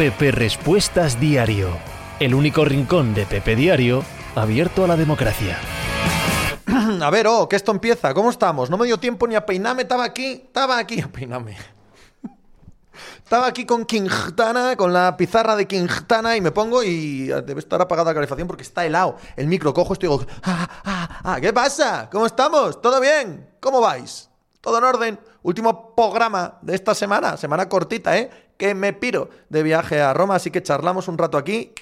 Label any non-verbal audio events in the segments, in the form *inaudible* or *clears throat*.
Pepe Respuestas Diario, el único rincón de Pepe Diario abierto a la democracia. *clears throat* A ver, oh, que esto empieza. ¿Cómo estamos? No me dio tiempo ni a peinarme. Estaba aquí, estaba aquí a *laughs* peinarme. Estaba aquí con Quintana, con la pizarra de Quintana y me pongo y debe estar apagada la calefacción porque está helado. El micro cojo esto y digo, ah, ah, ah, ¿qué pasa? ¿Cómo estamos? ¿Todo bien? ¿Cómo vais? ¿Todo en orden? Último programa de esta semana, semana cortita, ¿eh? Que me piro de viaje a Roma, así que charlamos un rato aquí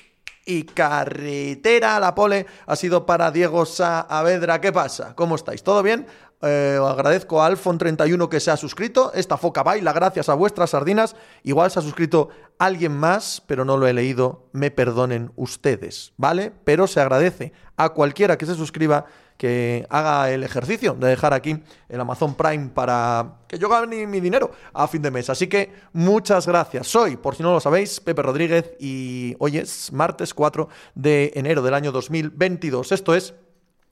y carretera a la pole ha sido para Diego Saavedra. ¿Qué pasa? ¿Cómo estáis? ¿Todo bien? Eh, agradezco a Alfon31 que se ha suscrito. Esta foca baila gracias a vuestras sardinas. Igual se ha suscrito alguien más, pero no lo he leído. Me perdonen ustedes, ¿vale? Pero se agradece a cualquiera que se suscriba que haga el ejercicio de dejar aquí el Amazon Prime para que yo gane mi dinero a fin de mes. Así que muchas gracias. Soy, por si no lo sabéis, Pepe Rodríguez y hoy es martes 4 de enero del año 2022. Esto es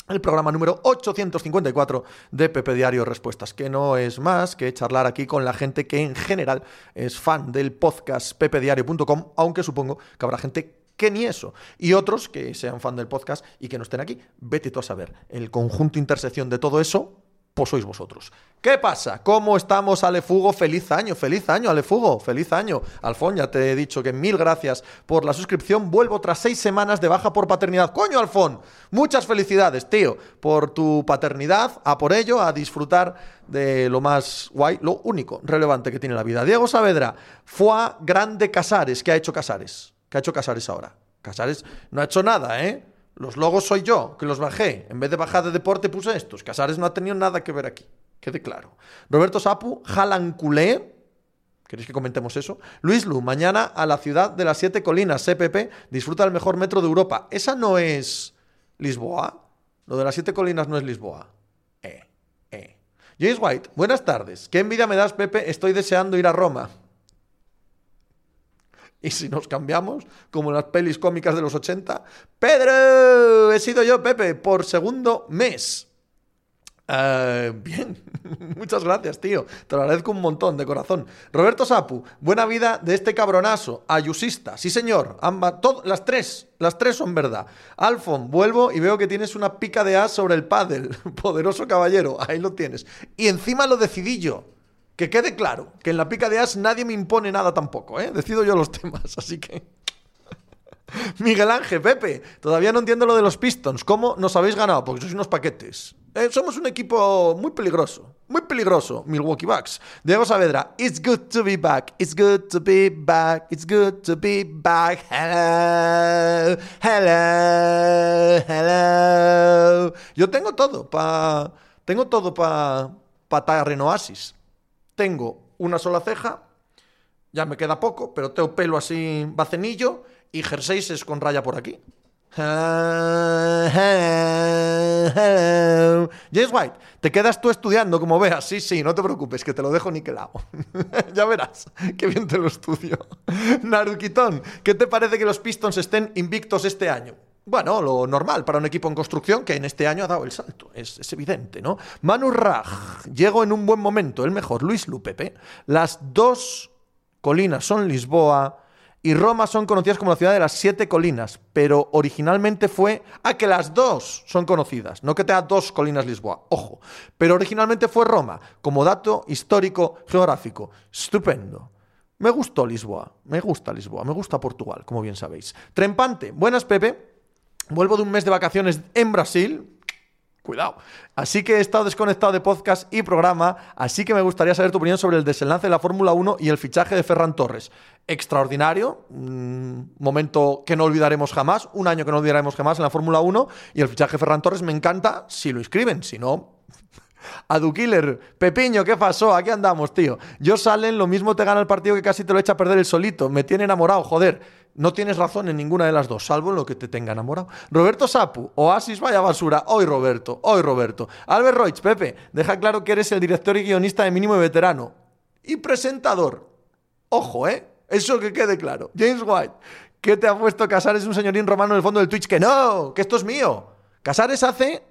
el programa número 854 de Pepe Diario Respuestas, que no es más que charlar aquí con la gente que en general es fan del podcast pepediario.com, aunque supongo que habrá gente que ni eso. Y otros que sean fan del podcast y que no estén aquí. Vete tú a saber. El conjunto intersección de todo eso, pues sois vosotros. ¿Qué pasa? ¿Cómo estamos, Alefugo? Feliz año, feliz año, Alefugo, feliz año. Alfón, ya te he dicho que mil gracias por la suscripción. Vuelvo tras seis semanas de baja por paternidad. ¡Coño, Alfón! Muchas felicidades, tío, por tu paternidad. A por ello, a disfrutar de lo más guay, lo único relevante que tiene la vida. Diego Saavedra, fue grande Casares. ¿Qué ha hecho Casares? ¿Qué ha hecho Casares ahora? Casares no ha hecho nada, ¿eh? Los logos soy yo, que los bajé. En vez de bajar de deporte puse estos. Casares no ha tenido nada que ver aquí. Quede claro. Roberto Sapu, Jalanculé. ¿Queréis que comentemos eso? Luis Lu, mañana a la ciudad de las siete colinas, CPP, disfruta del mejor metro de Europa. ¿Esa no es Lisboa? Lo de las siete colinas no es Lisboa. Eh, eh. James White, buenas tardes. ¿Qué envidia me das, Pepe? Estoy deseando ir a Roma. Y si nos cambiamos, como en las pelis cómicas de los 80, Pedro, he sido yo, Pepe, por segundo mes. Eh, bien, *laughs* muchas gracias, tío. Te lo agradezco un montón, de corazón. Roberto Sapu, buena vida de este cabronazo. Ayusista, sí señor. Ambas, las tres, las tres son verdad. Alfon, vuelvo y veo que tienes una pica de as sobre el pádel. *laughs* Poderoso caballero, ahí lo tienes. Y encima lo decidí yo. Que quede claro que en la pica de as nadie me impone nada tampoco, ¿eh? Decido yo los *laughs* temas, así que... *laughs* Miguel Ángel, Pepe, todavía no entiendo lo de los Pistons. ¿Cómo nos habéis ganado? Porque sois unos paquetes. Eh, somos un equipo muy peligroso. Muy peligroso, Milwaukee Bucks. Diego Saavedra, it's good to be back. It's good to be back. It's good to be back. Hello, hello, hello. Yo tengo todo para... Tengo todo para... Para Renoasis tengo una sola ceja, ya me queda poco, pero tengo pelo así bacenillo y jerseys con raya por aquí. James White, te quedas tú estudiando como veas. Sí, sí, no te preocupes, que te lo dejo niquelado. *laughs* ya verás, qué bien te lo estudio. Narukitón, ¿qué te parece que los Pistons estén invictos este año? Bueno, lo normal para un equipo en construcción que en este año ha dado el salto. Es, evidente, ¿no? Manu Raj, llego en un buen momento, el mejor. Luis Lupepe. Las dos colinas son Lisboa y Roma son conocidas como la ciudad de las siete colinas, pero originalmente fue. Ah, que las dos son conocidas, no que tenga dos colinas Lisboa, ojo. Pero originalmente fue Roma, como dato histórico geográfico. Estupendo. Me gustó Lisboa, me gusta Lisboa, me gusta Portugal, como bien sabéis. Trempante, buenas Pepe. Vuelvo de un mes de vacaciones en Brasil. Cuidado. Así que he estado desconectado de podcast y programa, así que me gustaría saber tu opinión sobre el desenlace de la Fórmula 1 y el fichaje de Ferran Torres. Extraordinario, un momento que no olvidaremos jamás, un año que no olvidaremos jamás en la Fórmula 1 y el fichaje de Ferran Torres me encanta si lo inscriben, si no... A Killer, Pepiño, ¿qué pasó? Aquí andamos, tío. Yo salen, lo mismo te gana el partido que casi te lo echa a perder el solito. Me tiene enamorado, joder. No tienes razón en ninguna de las dos, salvo en lo que te tenga enamorado. Roberto Sapu, Oasis, vaya basura. Hoy Roberto, hoy Roberto. Albert Roig, Pepe, deja claro que eres el director y guionista de mínimo y veterano. Y presentador. Ojo, ¿eh? Eso que quede claro. James White, ¿qué te ha puesto Casares un señorín romano en el fondo del Twitch? Que no, que esto es mío. Casares hace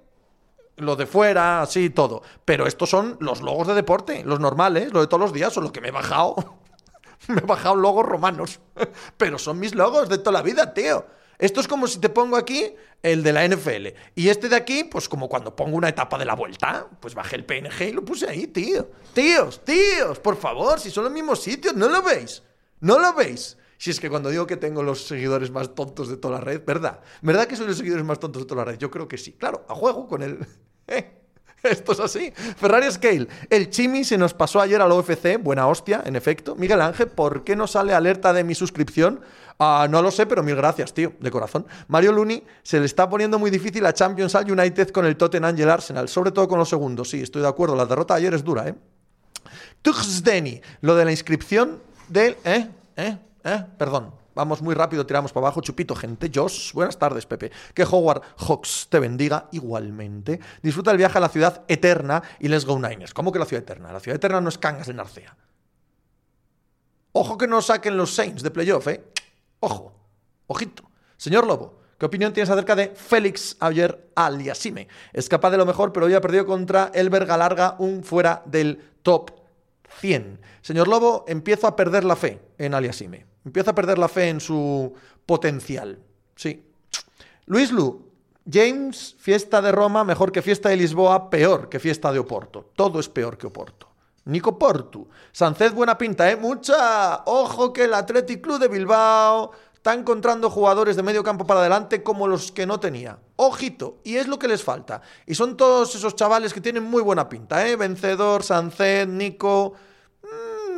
lo de fuera, así, todo. Pero estos son los logos de deporte, los normales, lo de todos los días, son los que me he bajado *laughs* Me he bajado logos romanos. *laughs* Pero son mis logos de toda la vida, tío. Esto es como si te pongo aquí el de la NFL. Y este de aquí, pues como cuando pongo una etapa de la vuelta, pues bajé el PNG y lo puse ahí, tío. Tíos, tíos, por favor, si son los mismos sitios, ¿no lo veis? ¿No lo veis? Si es que cuando digo que tengo los seguidores más tontos de toda la red, ¿verdad? ¿Verdad que soy los seguidores más tontos de toda la red? Yo creo que sí. Claro, a juego con el... *laughs* ¿Eh? Esto es así. Ferrari Scale. El Chimi se nos pasó ayer al OFC. Buena hostia, en efecto. Miguel Ángel, ¿por qué no sale alerta de mi suscripción? Ah, no lo sé, pero mil gracias, tío, de corazón. Mario Luni se le está poniendo muy difícil a Champions al United con el Tottenham y el Arsenal, sobre todo con los segundos. Sí, estoy de acuerdo. La derrota ayer es dura, ¿eh? Tuxdeni, lo de la inscripción del. ¿Eh? ¿Eh? ¿Eh? Perdón. Vamos muy rápido, tiramos para abajo. Chupito, gente. Josh, buenas tardes, Pepe. Que Howard Hawks te bendiga igualmente. Disfruta el viaje a la ciudad eterna y let's go Niners. ¿Cómo que la ciudad eterna? La ciudad eterna no es Cangas de Narcea. Ojo que no saquen los Saints de playoff, ¿eh? Ojo. Ojito. Señor Lobo, ¿qué opinión tienes acerca de Félix Ayer Aliasime? Es capaz de lo mejor, pero hoy ha perdido contra Elber Galarga, un fuera del top 100. Señor Lobo, empiezo a perder la fe en Aliasime. Empieza a perder la fe en su potencial. Sí. Luis Lu, James, fiesta de Roma, mejor que fiesta de Lisboa, peor que fiesta de Oporto. Todo es peor que Oporto. Nico Portu, Sanced buena pinta, ¿eh? Mucha. Ojo que el Athletic Club de Bilbao está encontrando jugadores de medio campo para adelante como los que no tenía. Ojito, y es lo que les falta. Y son todos esos chavales que tienen muy buena pinta, ¿eh? Vencedor, Sanced, Nico.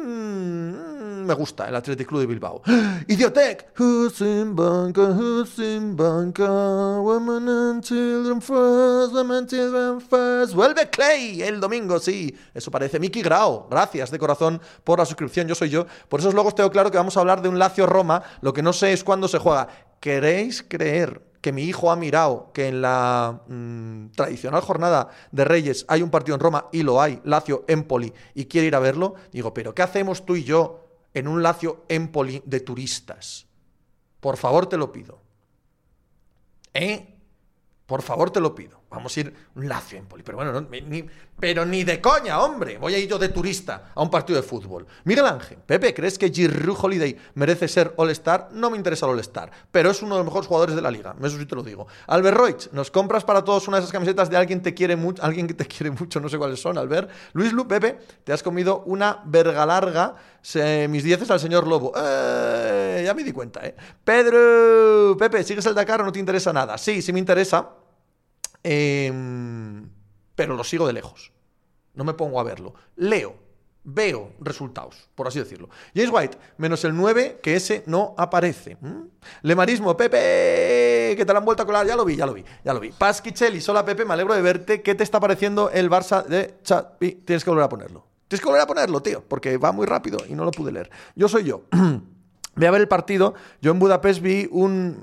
Mmm me gusta el Athletic Club de Bilbao. *gasps* Idiotec. Who's banca, who's banca, women and children first, women and children first. Vuelve Clay el domingo, sí. Eso parece. Miki Grau, gracias de corazón por la suscripción. Yo soy yo. Por esos logos tengo claro que vamos a hablar de un Lazio Roma. Lo que no sé es cuándo se juega. ¿Queréis creer que mi hijo ha mirado que en la mm, tradicional jornada de Reyes hay un partido en Roma y lo hay, Lazio Empoli, y quiere ir a verlo? Digo, pero ¿qué hacemos tú y yo en un Lacio Empoli de turistas. Por favor, te lo pido. ¿Eh? Por favor, te lo pido. Vamos a ir un Lazio Empoli. Pero bueno, ni, pero ni de coña, hombre. Voy a ir yo de turista a un partido de fútbol. Miguel Ángel, Pepe, ¿crees que Giroud Holiday merece ser All-Star? No me interesa el All-Star, pero es uno de los mejores jugadores de la liga. Eso sí te lo digo. Albert Roig, ¿nos compras para todos una de esas camisetas de alguien, te quiere alguien que te quiere mucho? No sé cuáles son, Albert. Luis Lu, Pepe, te has comido una verga larga. mis dieces al señor Lobo. Eh, ya me di cuenta, ¿eh? Pedro, Pepe, ¿sigues el Dakar o no te interesa nada? Sí, sí me interesa. Em, pero lo sigo de lejos. No me pongo a verlo. Leo, veo resultados, por así decirlo. James White, menos el 9, que ese no aparece. Lemarismo, Pepe, que te la han vuelto a colar. Ya lo vi, ya lo vi, ya lo vi. Pasquichelli, sola Pepe, me alegro de verte. ¿Qué te está pareciendo el Barça de Chapi? Tienes que volver a ponerlo. Tienes que volver a ponerlo, tío, porque va muy rápido y no lo pude leer. Yo soy yo. *clears throat* Voy a ver el partido. Yo en Budapest vi un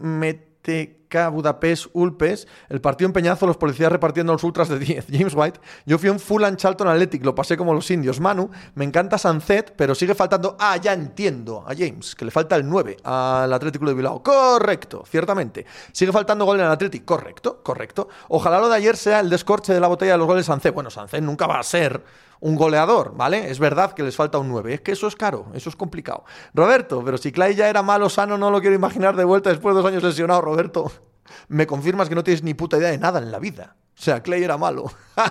Budapest Ulpes, el partido en Peñazo, los policías repartiendo los ultras de 10. James White, yo fui un Fulham Charlton Athletic, lo pasé como los indios. Manu, me encanta Sunset, pero sigue faltando. Ah, ya entiendo, a James, que le falta el 9 al Atlético de Bilbao. Correcto, ciertamente. Sigue faltando gol en el Atlético. Correcto, correcto. Ojalá lo de ayer sea el descorche de la botella de los goles de. Bueno, Sunset nunca va a ser un goleador, ¿vale? Es verdad que les falta un 9. Es que eso es caro, eso es complicado. Roberto, pero si Clay ya era malo, sano, no lo quiero imaginar de vuelta después de dos años lesionado, Roberto. *laughs* Me confirmas que no tienes ni puta idea de nada en la vida. O sea, Clay era malo. *laughs*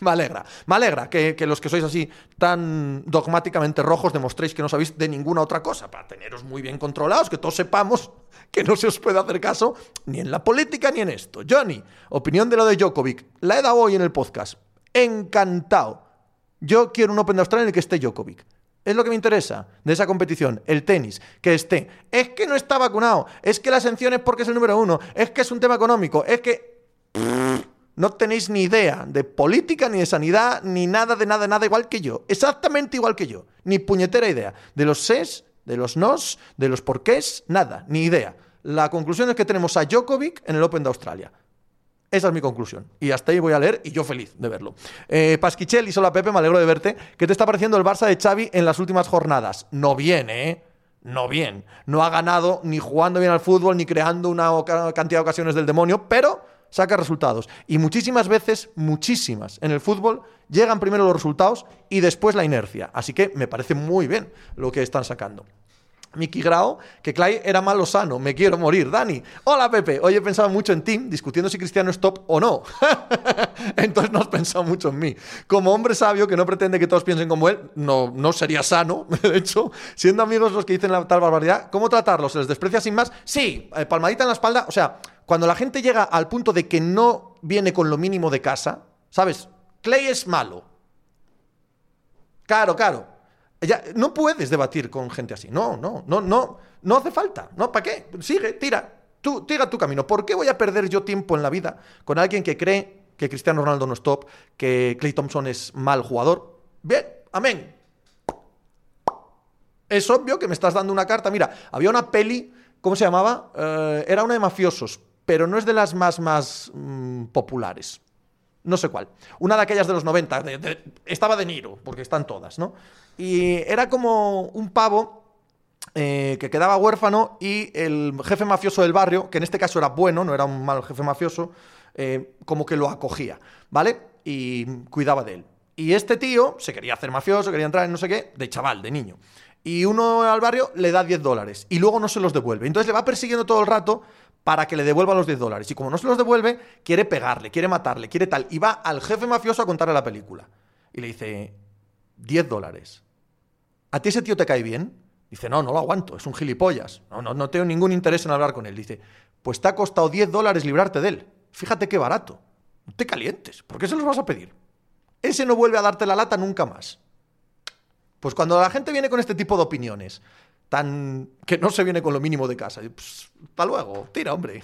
me alegra, me alegra que, que, los que sois así tan dogmáticamente rojos demostréis que no sabéis de ninguna otra cosa, para teneros muy bien controlados, que todos sepamos *laughs* que no se os puede hacer caso ni en la política ni en esto. Johnny, opinión de lo de Djokovic. La he dado hoy en el podcast encantado. Yo quiero un Open de Australia en el que esté Djokovic. Es lo que me interesa de esa competición, el tenis, que esté. Es que no está vacunado, es que la sanción es porque es el número uno, es que es un tema económico, es que no tenéis ni idea de política, ni de sanidad, ni nada de nada, nada igual que yo. Exactamente igual que yo. Ni puñetera idea. De los ses, de los nos, de los porqués, nada, ni idea. La conclusión es que tenemos a Djokovic en el Open de Australia. Esa es mi conclusión. Y hasta ahí voy a leer y yo feliz de verlo. Eh, y Sola Pepe, me alegro de verte. ¿Qué te está pareciendo el Barça de Xavi en las últimas jornadas? No viene, ¿eh? No bien. No ha ganado ni jugando bien al fútbol, ni creando una cantidad de ocasiones del demonio, pero saca resultados. Y muchísimas veces, muchísimas, en el fútbol llegan primero los resultados y después la inercia. Así que me parece muy bien lo que están sacando. Miki Grau, que Clay era malo sano, me quiero morir. Dani, hola Pepe, hoy he pensado mucho en Tim, discutiendo si Cristiano es top o no. *laughs* Entonces no has pensado mucho en mí. Como hombre sabio que no pretende que todos piensen como él, no, no sería sano, *laughs* de hecho, siendo amigos los que dicen la tal barbaridad, ¿cómo tratarlos? ¿Se les desprecia sin más? Sí, eh, palmadita en la espalda, o sea, cuando la gente llega al punto de que no viene con lo mínimo de casa, ¿sabes? Clay es malo. Claro, claro. No puedes debatir con gente así. No, no, no, no, no hace falta. No, ¿para qué? Sigue, tira. Tú, tira tu camino. ¿Por qué voy a perder yo tiempo en la vida con alguien que cree que Cristiano Ronaldo no es top, que Clay Thompson es mal jugador? Bien, amén. Es obvio que me estás dando una carta. Mira, había una peli, ¿cómo se llamaba? Eh, era una de mafiosos, pero no es de las más, más mm, populares. No sé cuál. Una de aquellas de los 90. estaba de Niro, porque están todas, ¿no? Y era como un pavo eh, que quedaba huérfano y el jefe mafioso del barrio, que en este caso era bueno, no era un mal jefe mafioso, eh, como que lo acogía, ¿vale? Y cuidaba de él. Y este tío se quería hacer mafioso, quería entrar en no sé qué, de chaval, de niño. Y uno al barrio le da 10 dólares y luego no se los devuelve. Entonces le va persiguiendo todo el rato para que le devuelva los 10 dólares. Y como no se los devuelve, quiere pegarle, quiere matarle, quiere tal. Y va al jefe mafioso a contarle la película. Y le dice, 10 dólares. ¿A ti ese tío te cae bien? Dice, no, no lo aguanto, es un gilipollas. No, no, no tengo ningún interés en hablar con él. Dice, pues te ha costado 10 dólares librarte de él. Fíjate qué barato. No te calientes. ¿Por qué se los vas a pedir? Ese no vuelve a darte la lata nunca más. Pues cuando la gente viene con este tipo de opiniones, tan que no se viene con lo mínimo de casa. Pues, hasta luego, tira, hombre.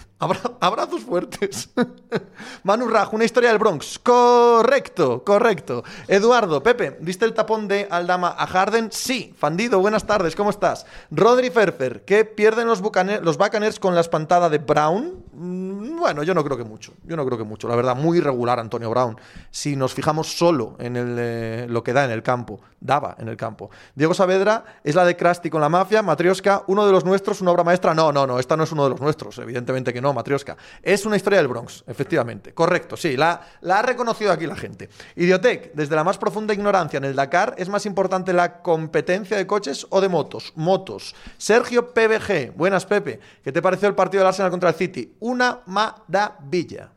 abrazos fuertes. *laughs* Manu Raj, una historia del Bronx. Correcto, correcto. Eduardo, Pepe, ¿viste el tapón de Aldama a Harden? Sí. Fandido, buenas tardes, ¿cómo estás? Rodri Ferfer, ¿qué pierden los, Buccaneers con la espantada de Brown? Mm, bueno, yo no creo que mucho. Yo no creo que mucho. La verdad, muy irregular Antonio Brown. Si nos fijamos solo en eh, lo que da en el campo, daba en el campo. Diego Saavedra es la de Krusty con la mafia. Matrioska, uno de los nuestros, una obra maestra. No, no, no, esta no es uno de los nuestros, evidentemente que no, Matrioska. Es una historia del Bronx, efectivamente. Correcto, sí, la, la ha reconocido aquí la gente. Idiotec, desde la más profunda ignorancia en el Dakar, ¿es más importante la competencia de coches o de motos? Motos. Sergio PBG, buenas Pepe, ¿qué te pareció el partido del Arsenal contra el City? Una maravilla.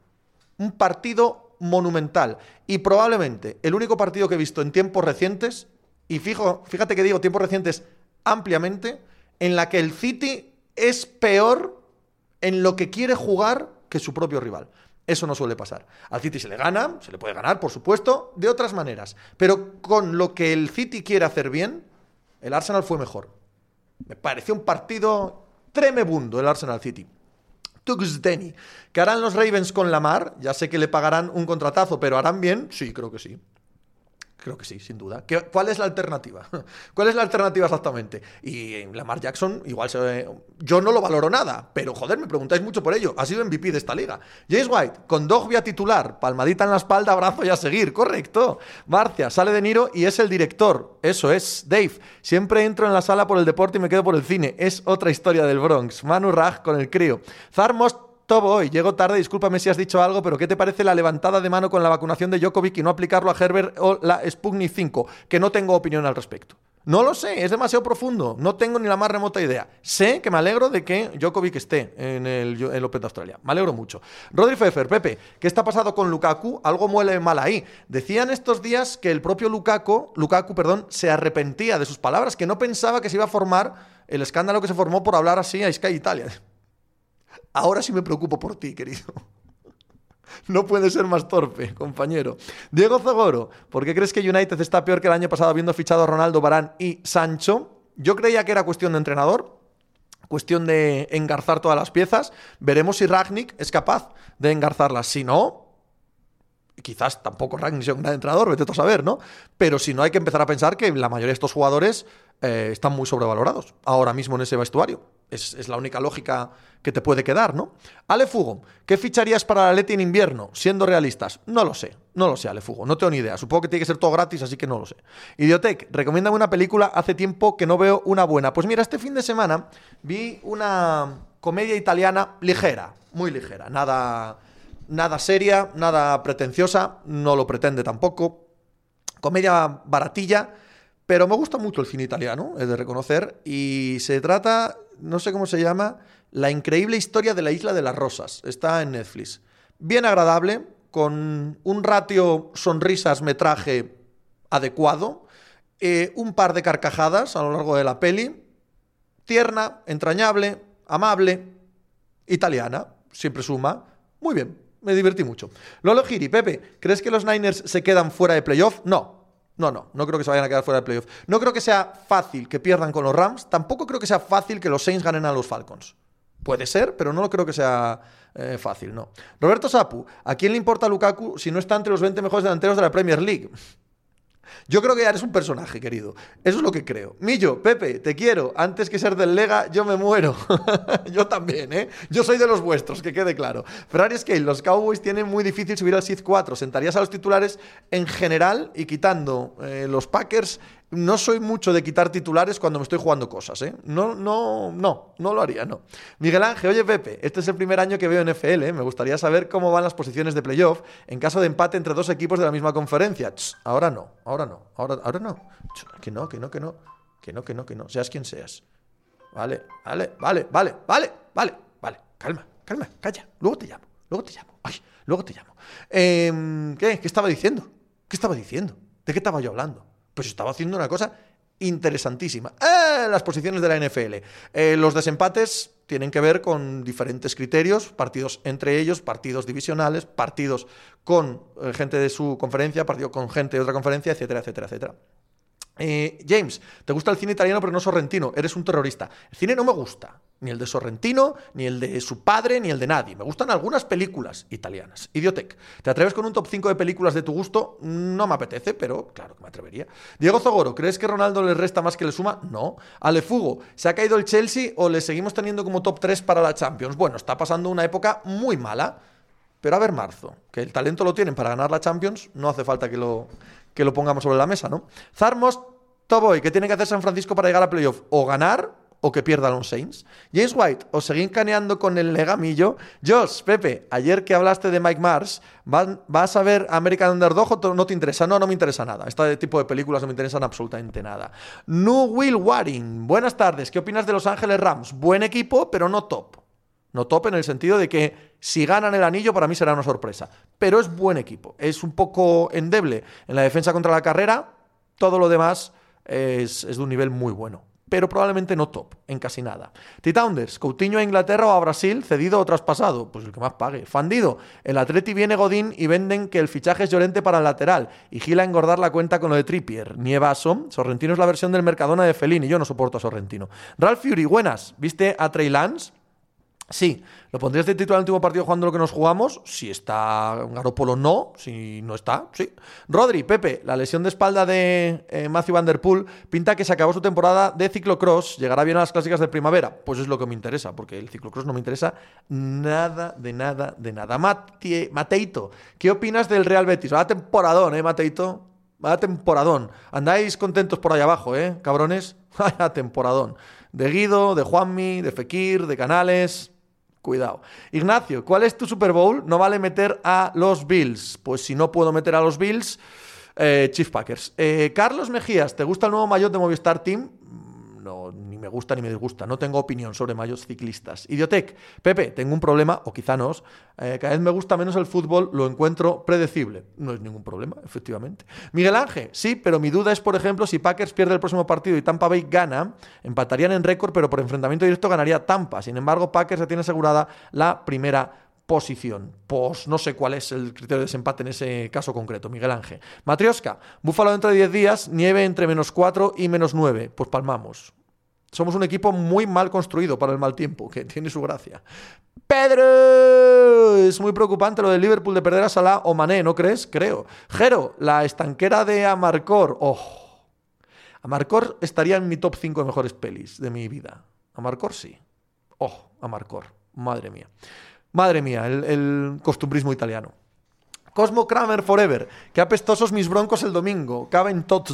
Un partido monumental y probablemente el único partido que he visto en tiempos recientes, y fijo, fíjate que digo tiempos recientes ampliamente, en la que el City es peor en lo que quiere jugar que su propio rival. Eso no suele pasar. Al City se le gana, se le puede ganar, por supuesto, de otras maneras. Pero con lo que el City quiere hacer bien, el Arsenal fue mejor. Me pareció un partido tremebundo el Arsenal City. Denny. ¿Qué harán los Ravens con Lamar? Ya sé que le pagarán un contratazo, pero ¿harán bien? Sí, creo que sí. Creo que sí, sin duda. ¿Cuál es la alternativa? *laughs* ¿Cuál es la alternativa exactamente? Y Lamar Jackson, igual se, yo no lo valoro nada, pero joder, me preguntáis mucho por ello. Ha sido MVP de esta liga. James White, con Dogbia titular, palmadita en la espalda, abrazo y a seguir. Correcto. Marcia, sale de Niro y es el director. Eso es. Dave, siempre entro en la sala por el deporte y me quedo por el cine. Es otra historia del Bronx. Manu Raj con el crío. Zarmos hoy. Llego tarde, discúlpame si has dicho algo, pero ¿qué te parece la levantada de mano con la vacunación de Djokovic y no aplicarlo a Herbert o la Sputnik 5? Que no tengo opinión al respecto. No lo sé, es demasiado profundo. No tengo ni la más remota idea. Sé que me alegro de que Djokovic esté en el, Open de Australia. Me alegro mucho. Rodri Pfeffer, Pepe, ¿qué está pasando con Lukaku? Algo muele mal ahí. Decían estos días que el propio Lukaku, Lukaku perdón, se arrepentía de sus palabras, que no pensaba que se iba a formar el escándalo que se formó por hablar así a Sky Italia. Ahora sí me preocupo por ti, querido. No puede ser más torpe, compañero. Diego Zagoro, ¿por qué crees que United está peor que el año pasado habiendo fichado a Ronaldo, Barán y Sancho? Yo creía que era cuestión de entrenador, cuestión de engarzar todas las piezas. Veremos si Ragnick es capaz de engarzarlas. Si no, quizás tampoco Ragnick sea un gran entrenador, vete a saber, ¿no? Pero si no, hay que empezar a pensar que la mayoría de estos jugadores eh, están muy sobrevalorados ahora mismo en ese vestuario. Es, la única lógica que te puede quedar, ¿no? Ale Fugo, ¿qué ficharías para la Leti en invierno? Siendo realistas, no lo sé, no lo sé, Ale Fugo, no tengo ni idea. Supongo que tiene que ser todo gratis, así que no lo sé. Idiotec, recomiéndame una película, hace tiempo que no veo una buena. Pues mira, este fin de semana vi una comedia italiana ligera, muy ligera, nada nada seria, nada pretenciosa, no lo pretende tampoco. Comedia baratilla, pero me gusta mucho el cine italiano, he de reconocer, y se trata, no sé cómo se llama, La increíble historia de la isla de las rosas. Está en Netflix. Bien agradable, con un ratio sonrisas-metraje adecuado, eh, un par de carcajadas a lo largo de la peli, tierna, entrañable, amable, italiana, siempre suma. Muy bien, me divertí mucho. Lolo Giri, Pepe, ¿crees que los Niners se quedan fuera de playoff? No. No, no, no creo que se vayan a quedar fuera de playoff. No creo que sea fácil que pierdan con los Rams, tampoco creo que sea fácil que los Saints ganen a los Falcons. Puede ser, pero no lo creo que sea eh, fácil, no. Roberto Sapu, ¿a quién le importa Lukaku si no está entre los 20 mejores delanteros de la Premier League? Yo creo que ya eres un personaje, querido. Eso es lo que creo. Millo, Pepe, te quiero. Antes que ser del Lega, yo me muero. *laughs* yo también, ¿eh? Yo soy de los vuestros, que quede claro. Ferrari Scale, los Cowboys tienen muy difícil subir al SID 4. ¿Sentarías a los titulares en general y quitando eh, los Packers no soy mucho de quitar titulares cuando me estoy jugando cosas, ¿eh? No, no, no, no lo haría, no. Miguel Ángel, oye Pepe, este es el primer año que veo NFL, ¿eh? me gustaría saber cómo van las posiciones de playoff en caso de empate entre dos equipos de la misma conferencia. ahora no, ahora no, ahora, ahora no. que no, que no, que no, que no, que no, que no, seas quien seas. Vale, vale, vale, vale, vale, vale, vale, calma, calma, calla, luego te llamo, luego te llamo, ay, luego te llamo. Em, ¿Qué? ¿Qué estaba diciendo? ¿Qué estaba diciendo? ¿De qué estaba yo hablando? Pues estaba haciendo una cosa interesantísima. ¡Eh! Las posiciones de la NFL. Eh, los desempates tienen que ver con diferentes criterios, partidos entre ellos, partidos divisionales, partidos con eh, gente de su conferencia, partidos con gente de otra conferencia, etcétera, etcétera, etcétera. Eh, James, ¿te gusta el cine italiano pero no sorrentino? Eres un terrorista. El cine no me gusta. Ni el de Sorrentino, ni el de su padre, ni el de nadie. Me gustan algunas películas italianas. Idiotec. ¿Te atreves con un top 5 de películas de tu gusto? No me apetece, pero claro que me atrevería. Diego Zogoro, ¿crees que Ronaldo le resta más que le suma? No. Alefugo, ¿se ha caído el Chelsea o le seguimos teniendo como top 3 para la Champions? Bueno, está pasando una época muy mala. Pero a ver, marzo, que el talento lo tienen para ganar la Champions, no hace falta que lo, que lo pongamos sobre la mesa, ¿no? Zarmos, Toboy, ¿qué tiene que hacer San Francisco para llegar a playoff? O ganar o que pierdan los Saints. James White, os seguís caneando con el legamillo. Josh, Pepe, ayer que hablaste de Mike Mars, ¿vas a ver American Underdog o no te interesa? No, no me interesa nada. Este tipo de películas no me interesan absolutamente nada. No Will Waring, buenas tardes. ¿Qué opinas de Los Ángeles Rams? Buen equipo, pero no top. No top en el sentido de que si ganan el anillo para mí será una sorpresa. Pero es buen equipo. Es un poco endeble en la defensa contra la carrera. Todo lo demás es de un nivel muy bueno pero probablemente no top, en casi nada. Titounders, Coutinho a Inglaterra o a Brasil, cedido o traspasado, pues el que más pague. Fandido, el Atleti viene Godín y venden que el fichaje es Llorente para el lateral y gila engordar la cuenta con lo de Trippier. Nievaso, Sorrentino es la versión del Mercadona de Felini, yo no soporto a Sorrentino. Ralph Fury, buenas, ¿viste a Trey Lance? Sí, ¿lo pondrías de título al último partido jugando lo que nos jugamos? Si está Garópolo, no. Si no está, sí. Rodri, Pepe, la lesión de espalda de eh, Matthew Van Der Poel pinta que se acabó su temporada de ciclocross. ¿Llegará bien a las clásicas de primavera? Pues es lo que me interesa, porque el ciclocross no me interesa nada, de nada, de nada. Mateito, ¿qué opinas del Real Betis? Va temporadón, ¿eh, Mateito? Va temporadón. Andáis contentos por ahí abajo, ¿eh, cabrones? *laughs* Vaya temporadón. De Guido, de Juanmi, de Fekir, de Canales. Cuidado. Ignacio, ¿cuál es tu Super Bowl? No vale meter a los Bills. Pues si no puedo meter a los Bills, eh, Chief Packers. Eh, Carlos Mejías, ¿te gusta el nuevo maillot de Movistar Team? No, ni me gusta ni me disgusta. No tengo opinión sobre mayos ciclistas. Idiotec, Pepe, tengo un problema, o quizá no. Eh, cada vez me gusta menos el fútbol, lo encuentro predecible. No es ningún problema, efectivamente. Miguel Ángel, sí, pero mi duda es, por ejemplo, si Packers pierde el próximo partido y Tampa Bay gana, empatarían en récord, pero por enfrentamiento directo ganaría Tampa. Sin embargo, Packers ya tiene asegurada la primera posición. Pues no sé cuál es el criterio de desempate en ese caso concreto, Miguel Ángel. Matrioska, Búfalo dentro de 10 días, nieve entre menos 4 y menos 9. Pues palmamos. Somos un equipo muy mal construido para el mal tiempo, que tiene su gracia. Pedro, es muy preocupante lo del Liverpool de perder a Salah o Mané, ¿no crees? Creo. Jero, la estanquera de Amarcor. Oh. Amarcor estaría en mi top 5 de mejores pelis de mi vida. Amarcor sí. Oh, Amarcor. Madre mía. Madre mía, el, el costumbrismo italiano. Cosmo Kramer Forever. Qué apestosos mis broncos el domingo. Caben tots.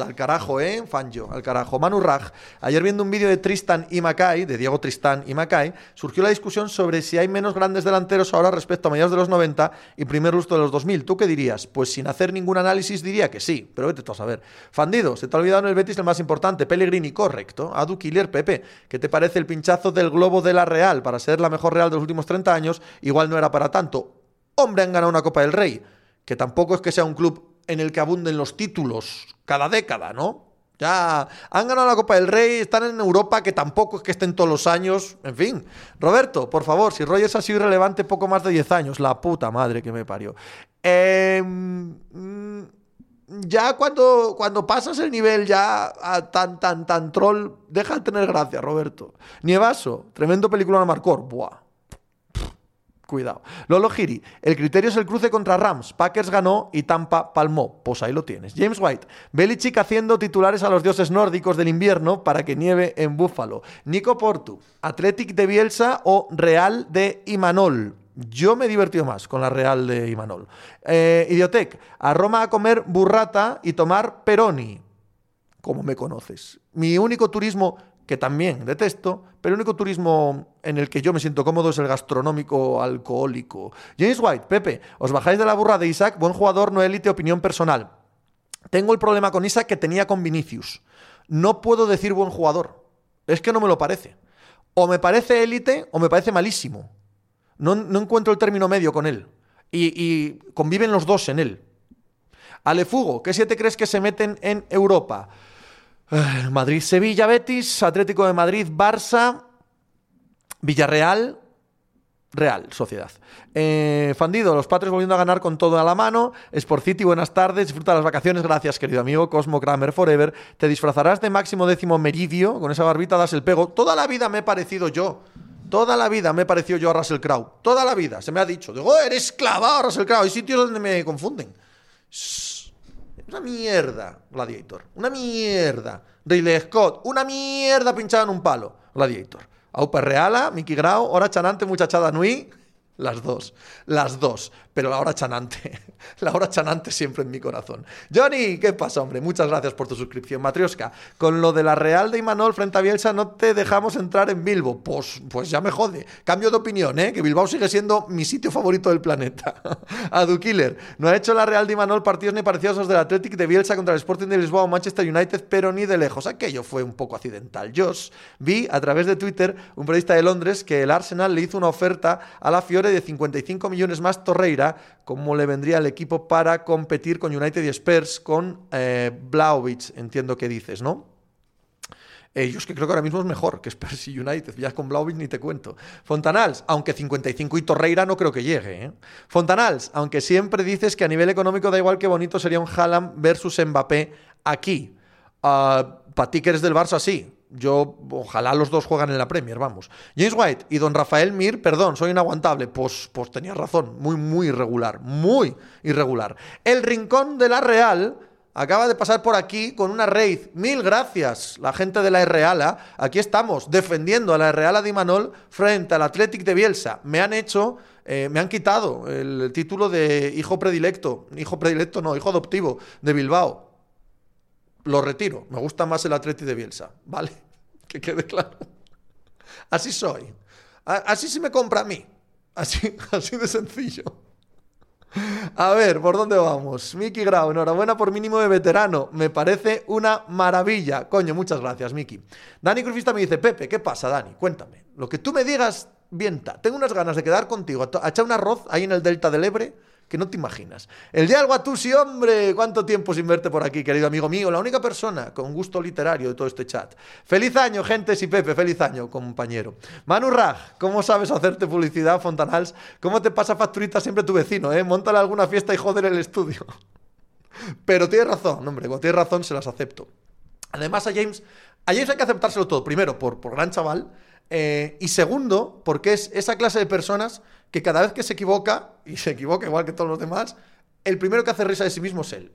al carajo, ¿eh? Fanjo, al carajo. Manu Raj, ayer viendo un vídeo de Tristan y Mackay, de Diego Tristán y Mackay, surgió la discusión sobre si hay menos grandes delanteros ahora respecto a mediados de los 90 y primer lustro de los 2000. ¿Tú qué dirías? Pues sin hacer ningún análisis diría que sí, pero vete tú a saber. Fandido, se te ha olvidado en el Betis el más importante, Pellegrini, correcto. Adu Killer, Pepe, ¿qué te parece el pinchazo del globo de la Real para ser la mejor Real de los últimos 30 años? Igual no era para tanto. Hombre, han ganado una Copa del Rey, que tampoco es que sea un club en el que abunden los títulos cada década, ¿no? Ya han ganado la Copa del Rey, están en Europa, que tampoco es que estén todos los años. En fin, Roberto, por favor, si Rogers ha sido irrelevante poco más de 10 años, la puta madre que me parió. Em, mm, ya cuando, cuando pasas el nivel ya a tan, tan, tan troll, deja de tener gracia, Roberto. Nievaso, tremendo película de Marcor. Buah, Cuidado. Lolo Giri, el criterio es el cruce contra Rams. Packers ganó y Tampa palmó. Pues ahí lo tienes. James White, Belichick haciendo titulares a los dioses nórdicos del invierno para que nieve en Búfalo. Nico Portu, Athletic de Bielsa o Real de Imanol. Yo me he divertido más con la Real de Imanol. Eh, Idiotec, a Roma a comer burrata y tomar peroni. Como me conoces. Mi único turismo que también detesto, pero el único turismo en el que yo me siento cómodo es el gastronómico alcohólico. James White, Pepe, os bajáis de la burra de Isaac, buen jugador, no élite, opinión personal. Tengo el problema con Isaac que tenía con Vinicius. No puedo decir buen jugador. Es que no me lo parece. O me parece élite o me parece malísimo. No, encuentro el término medio con él. Y, y conviven los dos en él. Alefugo, ¿qué siete crees que se meten en Europa? Eh, Madrid, Sevilla, Betis, Atlético de Madrid, Barça, Villarreal, Real, Sociedad. Eh, Fandido, los Patres volviendo a ganar con todo a la mano. Sport City, buenas tardes. Disfruta las vacaciones. Gracias, querido amigo. Cosmo Kramer Forever. Te disfrazarás de máximo décimo meridio. Con esa barbita das el pego. Toda la vida me he parecido yo. Toda la vida me he parecido yo a Russell Crowe. Toda la vida. Se me ha dicho. Digo, oh, eres clavado Russell Crowe. Hay sitios donde me confunden. Una mierda, Gladiator. Una mierda. Ridley Scott. Una mierda pinchada en un palo, Gladiator. Aupa Reala, Mickey Grau, Hora Chanante, Muchachada Nui. Las dos, las dos pero la hora chanante, *laughs* la hora chanante siempre en mi corazón. Johnny, ¿qué pasa, hombre? Muchas gracias por tu suscripción. Matrioska, con lo de la Real de Imanol frente a Bielsa no te dejamos entrar en Bilbo. Pues, pues ya me jode. Cambio de opinión, ¿eh? Que Bilbao sigue siendo mi sitio favorito del planeta. *laughs* Adu Killer, no ha hecho la Real de Imanol partidos ni parecidos a los del Athletic de Bielsa contra el Sporting de Lisboa o Manchester United, pero ni de lejos. Aquello fue un poco accidental. Yo vi a través de Twitter un periodista de Londres que el Arsenal le hizo una oferta a la Fiore de 55 millones más Torreira cómo le vendría el equipo para competir con United y Spurs con eh, entiendo que dices, ¿no? Ellos que creo que ahora mismo es mejor que Spurs y United. Ya con Blauvich ni te cuento. Fontanals, aunque 55 y Torreira no creo que llegue. ¿eh? Fontanals, aunque siempre dices que a nivel económico da igual que bonito sería un Haaland versus Mbappé aquí. Uh, Para ti que eres del Barça, sí. Yo, ojalá los dos juegan en la Premier, vamos. James White y don Rafael Mir, perdón, soy inaguantable. Pues, pues tenía razón, muy, muy irregular, muy irregular. El rincón de la Real acaba de pasar por aquí con una raid. Mil gracias, la gente de la Reala. Aquí estamos, defendiendo a la Reala de Imanol frente al Athletic de Bielsa. Me han hecho, eh, me han quitado el título de hijo predilecto. Hijo predilecto, no, hijo adoptivo de Bilbao lo retiro. Me gusta más el Atleti de Bielsa, ¿vale? *laughs* Que quede claro. Así soy. Así se me compra a mí. Así, *laughs* así de sencillo. A ver, ¿por dónde vamos? Miki Grau, enhorabuena por mínimo de veterano. Me parece una maravilla. Coño, muchas gracias, Miki. Dani Cruzista me dice, Pepe, ¿qué pasa, Dani? Cuéntame. Lo que tú me digas, vienta. Tengo unas ganas de quedar contigo, a echar un arroz ahí en el delta del Ebre que no te imaginas. El día del sí, hombre, cuánto tiempo sin verte por aquí, querido amigo mío, la única persona con gusto literario de todo este chat. Feliz año, gente, y Pepe, feliz año, compañero. Manu Raj, ¿cómo sabes hacerte publicidad, Fontanals? ¿Cómo te pasa facturita siempre tu vecino, eh? Móntale alguna fiesta y joder el estudio. *laughs* Pero tienes razón, hombre, cuando tienes razón se las acepto. Además, a James, a James hay que aceptárselo todo. Primero, por, por gran chaval. Eh, y segundo, porque es esa clase de personas que cada vez que se equivoca, y se equivoca igual que todos los demás, el primero que hace risa de sí mismo es él.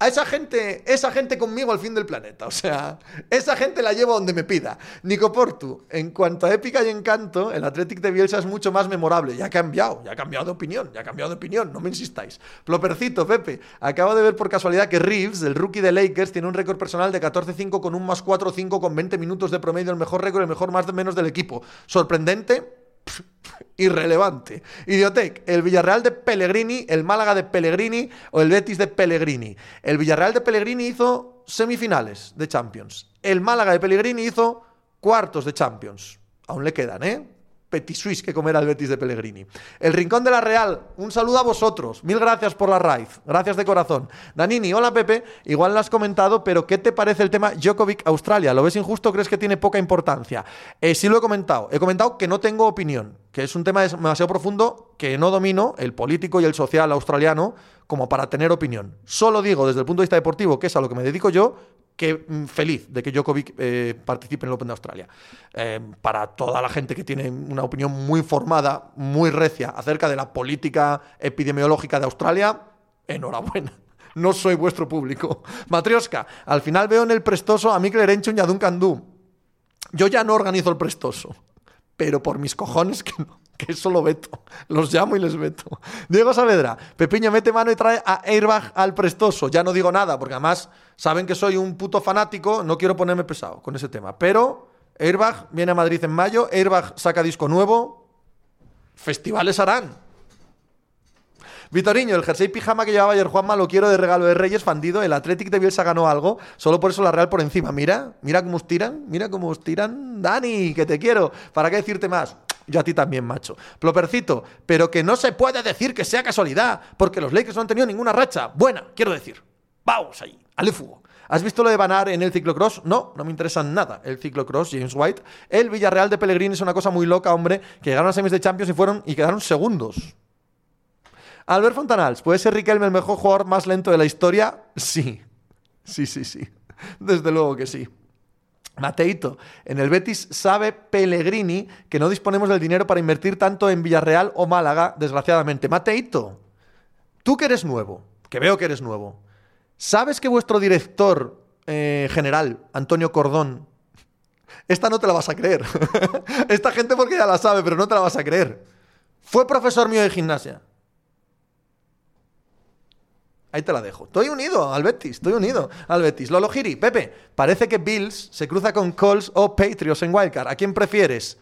A esa gente, esa gente conmigo al fin del planeta. O sea, esa gente la llevo donde me pida. Nico Portu, en cuanto a épica y encanto, el Athletic de Bielsa es mucho más memorable. Ya ha cambiado, ya ha cambiado de opinión, ya ha cambiado de opinión, no me insistáis. Plopercito, Pepe, acabo de ver por casualidad que Reeves, el rookie de Lakers, tiene un récord personal de 14-5 con un más 4-5 con 20 minutos de promedio, el mejor récord, el mejor más de menos del equipo. Sorprendente, irrelevante. Idiotec, el Villarreal de Pellegrini, el Málaga de Pellegrini o el Betis de Pellegrini. El Villarreal de Pellegrini hizo semifinales de Champions. El Málaga de Pellegrini hizo cuartos de Champions. Aún le quedan, ¿eh? Petit Suisse que comer al Betis de Pellegrini. El Rincón de la Real, un saludo a vosotros. Mil gracias por la raíz. Gracias de corazón. Danini, hola Pepe. Igual lo has comentado, pero ¿qué te parece el tema Djokovic-Australia? ¿Lo ves injusto crees que tiene poca importancia? Eh, sí lo he comentado. He comentado que no tengo opinión, que es un tema demasiado profundo que no domino, el político y el social australiano, como para tener opinión. Solo digo desde el punto de vista deportivo, que es a lo que me dedico yo, que mm, feliz de que Djokovic eh, participe en el Open de Australia. Eh, para toda la gente que tiene una opinión muy formada, muy recia acerca de la política epidemiológica de Australia, enhorabuena. *laughs* No soy vuestro público. *laughs* Matrioska, al final veo en el prestoso a Mikel Erenchun y a Duncan Du. Yo ya no organizo el prestoso, pero por mis cojones que no *laughs* que eso lo veto. Los llamo y les veto. Diego Saavedra, Pepiño mete mano y trae a Airbag al prestoso. Ya no digo nada, porque además saben que soy un puto fanático, no quiero ponerme pesado con ese tema. Pero Airbag viene a Madrid en mayo, Airbag saca disco nuevo, festivales harán. Vitoriño, el jersey pijama que llevaba ayer Juanma lo quiero de regalo de Reyes fandido. El Athletic de Bielsa ganó algo, solo por eso la Real por encima. Mira, mira cómo os tiran, mira cómo os tiran. Dani, que te quiero. ¿Para qué decirte más? Yo a ti también, macho. Plopercito, pero que no se puede decir que sea casualidad, porque los Lakers no han tenido ninguna racha. Buena, quiero decir. Vamos ahí, al fugo. ¿Has visto lo de Banar en el ciclocross? No, no me interesa nada el ciclocross, James White. El Villarreal de Pellegrini es una cosa muy loca, hombre, que llegaron a semis de Champions y fueron y quedaron segundos. Albert Fontanals, ¿puede ser Riquelme el mejor jugador más lento de la historia? Sí. Sí, sí, sí. Desde luego que sí. Mateito, en el Betis sabe Pellegrini que no disponemos del dinero para invertir tanto en Villarreal o Málaga, desgraciadamente. Mateito, tú que eres nuevo, que veo que eres nuevo, ¿sabes que vuestro director eh, general, Antonio Cordón, esta no te la vas a creer. *laughs* esta gente porque ya la sabe, pero no te la vas a creer. Fue profesor mío de gimnasia. Ahí te la dejo. Estoy unido al Betis, estoy unido al Betis. Lolo Giri, Pepe, parece que Bills se cruza con Colts o Patriots en Wildcard. ¿A quién prefieres?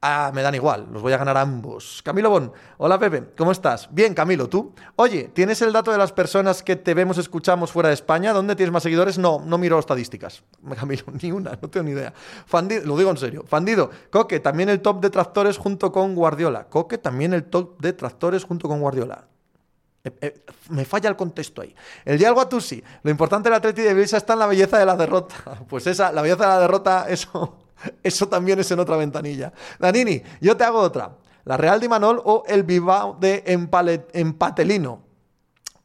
Ah, me dan igual, los voy a ganar ambos. Camilo Bon, hola Pepe, ¿cómo estás? Bien, Camilo, ¿tú? Oye, ¿tienes el dato de las personas que te vemos, escuchamos fuera de España? ¿Dónde tienes más seguidores? No, no miro estadísticas. *laughs* Camilo, ni una, no tengo ni idea. Fandido, lo digo en serio. Fandido, Coque, también el top de tractores junto con Guardiola. Coque, también el top de tractores junto con Guardiola. Eh, eh, me falla el contexto ahí. El Dialgo Atusi. Lo importante del Atleti de Bielsa está en la belleza de la derrota. *laughs* Pues esa, la belleza de la derrota, eso, *laughs* eso también es en otra ventanilla. Danini, yo te hago otra. La Real de Manol o el Bilbao de Empatelino.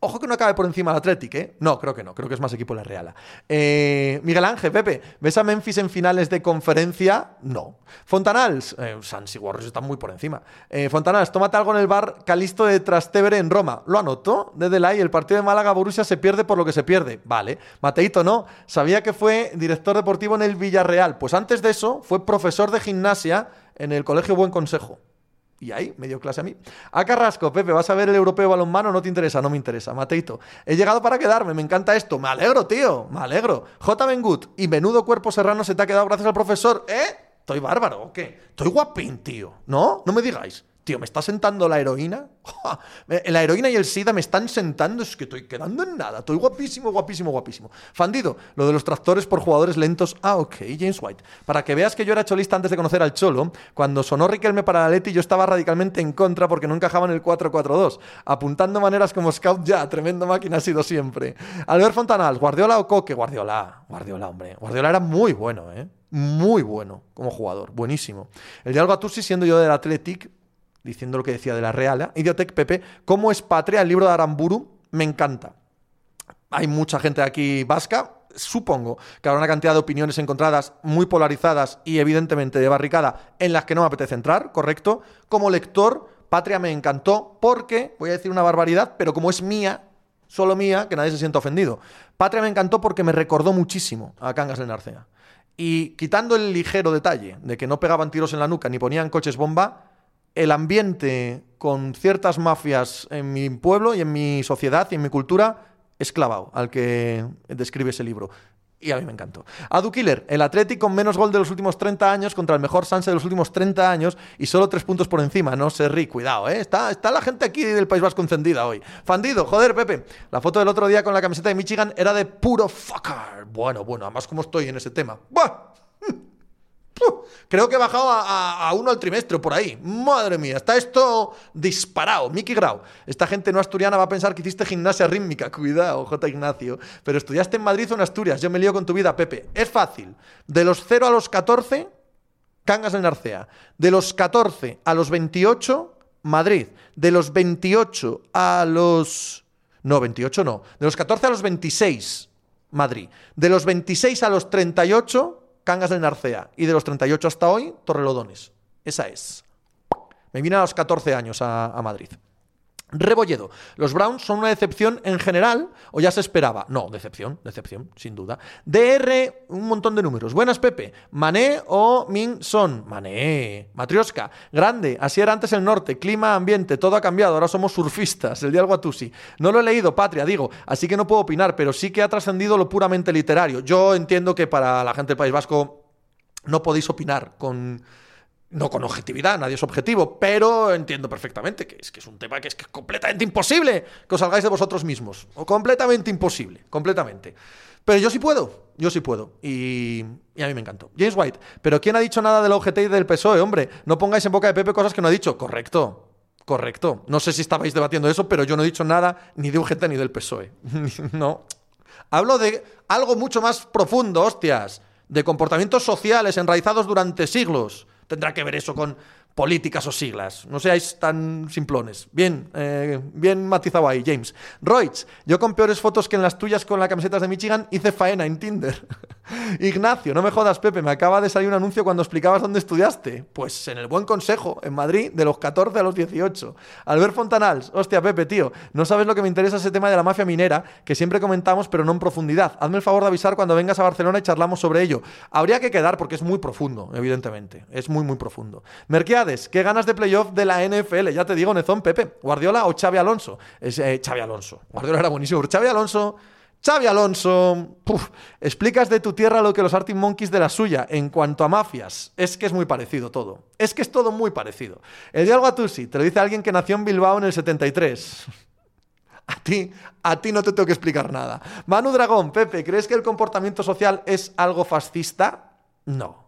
Ojo que no acabe por encima del Athletic, ¿eh? No, creo que no. Creo que es más equipo la Real. Eh, Miguel Ángel, Pepe, ¿ves a Memphis en finales de conferencia? No. Fontanals, eh, Sans y Warriors están muy por encima. Eh, Fontanals, tómate algo en el bar Calisto de Trastevere en Roma. ¿Lo anotó? Desde la el partido de Málaga-Borussia se pierde por lo que se pierde. Vale. Mateito, no. Sabía que fue director deportivo en el Villarreal. Pues antes de eso, fue profesor de gimnasia en el Colegio Buen Consejo. Y ahí, medio clase a mí. A Carrasco, Pepe, ¿vas a ver el europeo balonmano? No te interesa, no me interesa. Mateito, he llegado para quedarme, me encanta esto. Me alegro, tío, me alegro. J. Bengut, y menudo cuerpo serrano se te ha quedado gracias al profesor. ¿Eh? ¿Estoy bárbaro o qué? Estoy guapín, tío. ¿No? No me digáis. Tío, ¿me está sentando la heroína? *laughs* La heroína y el SIDA me están sentando, es que estoy quedando en nada. Estoy guapísimo, guapísimo, guapísimo. Fandido, lo de los tractores por jugadores lentos. Ah, ok, James White. Para que veas que yo era cholista antes de conocer al Cholo, cuando sonó Riquelme para la Leti, yo estaba radicalmente en contra porque no encajaba en el 4-4-2. Apuntando maneras como Scout ya, tremendo máquina ha sido siempre. Albert Fontanal, Guardiola o Coque, Guardiola, Guardiola, hombre. Guardiola era muy bueno, ¿eh? Muy bueno como jugador, buenísimo. El de Alba siendo yo del Athletic, diciendo lo que decía de la Real. ¿eh? Idiotec Pepe, ¿cómo es patria el libro de Aramburu? Me encanta. Hay mucha gente aquí vasca. Supongo que habrá una cantidad de opiniones encontradas muy polarizadas y evidentemente de barricada en las que no me apetece entrar, ¿correcto? Como lector, Patria me encantó porque, voy a decir una barbaridad, pero como es mía, solo mía, que nadie se sienta ofendido. Patria me encantó porque me recordó muchísimo a Cangas de Narcea. Y quitando el ligero detalle de que no pegaban tiros en la nuca ni ponían coches bomba, el ambiente con ciertas mafias en mi pueblo y en mi sociedad y en mi cultura es clavado al que describe ese libro. Y a mí me encantó. Adu Killer, el Atlético con menos gol de los últimos 30 años contra el mejor Sanse de los últimos 30 años y solo tres puntos por encima. No se rí, cuidado, ¿eh? Está, está la gente aquí del País Vasco encendida hoy. Fandido, joder, Pepe. La foto del otro día con la camiseta de Michigan era de puro fucker. Bueno, bueno, además como estoy en ese tema. ¡Buah! Creo que he bajado a, uno al trimestre por ahí. Madre mía, está esto disparado. Mickey Grau. Esta gente no asturiana va a pensar que hiciste gimnasia rítmica. *laughs* Cuidado, J. Ignacio. Pero estudiaste en Madrid o en Asturias. Yo me lío con tu vida, Pepe. Es fácil. De los 0 a los 14, Cangas en Narcea. De los 14 a los 28, Madrid. De los 28 a los... No, 28 no. De los 14 a los 26, Madrid. De los 26 a los 38, Cangas de Narcea. Y de los 38 hasta hoy, Torrelodones. Esa es. Me vine a los 14 años a, a Madrid. Rebolledo. Los Browns son una decepción en general o ya se esperaba. No, decepción, decepción, sin duda. DR, un montón de números. Buenas, Pepe. Mané o Min Son. Mané. Matrioska. Grande. Así era antes el norte. Clima, ambiente, todo ha cambiado. Ahora somos surfistas. El día Guatusi. No lo he leído, Patria, digo. Así que no puedo opinar, pero sí que ha trascendido lo puramente literario. Yo entiendo que para la gente del País Vasco no podéis opinar con no con objetividad, nadie es objetivo, pero entiendo perfectamente que es que es un tema que es, completamente imposible que os salgáis de vosotros mismos. O completamente imposible, completamente. Pero yo sí puedo, yo sí puedo. Y, a mí me encantó. James White, pero ¿quién ha dicho nada del OGT y del PSOE? Hombre, no pongáis en boca de Pepe cosas que no ha dicho. Correcto, correcto. No sé si estabais debatiendo eso, pero yo no he dicho nada ni de UGT ni del PSOE. *laughs* no. Hablo de algo mucho más profundo, hostias. De comportamientos sociales enraizados durante siglos tendrá que ver eso con políticas o siglas. No seáis tan simplones. Bien, eh, bien matizado ahí, James. Royce, yo con peores fotos que en las tuyas con las camisetas de Michigan hice faena en Tinder. *laughs* *laughs* Ignacio, no me jodas, Pepe, me acaba de salir un anuncio cuando explicabas dónde estudiaste. Pues en el Buen Consejo, en Madrid, de los 14 a los 18. Albert Fontanals, hostia, Pepe, tío, no sabes lo que me interesa ese tema de la mafia minera, que siempre comentamos, pero no en profundidad. Hazme el favor de avisar cuando vengas a Barcelona y charlamos sobre ello. Habría que quedar porque es muy profundo, evidentemente. Es muy, muy profundo. Merquiades, qué ganas de playoff de la NFL. Ya te digo, Nezón, Pepe. Guardiola o Xavi Alonso. Es, eh, Xavi Alonso. Guardiola era buenísimo, Xavi Alonso Xavi Alonso, explicas de tu tierra lo que los Arctic Monkeys de la suya. En cuanto a mafias, es que es muy parecido todo. Es que es todo muy parecido. El diálogo Atusi, te lo dice alguien que nació en Bilbao en el 73. *laughs* A ti, a ti no te tengo que explicar nada. Manu Dragón, Pepe, ¿crees que el comportamiento social es algo fascista? No.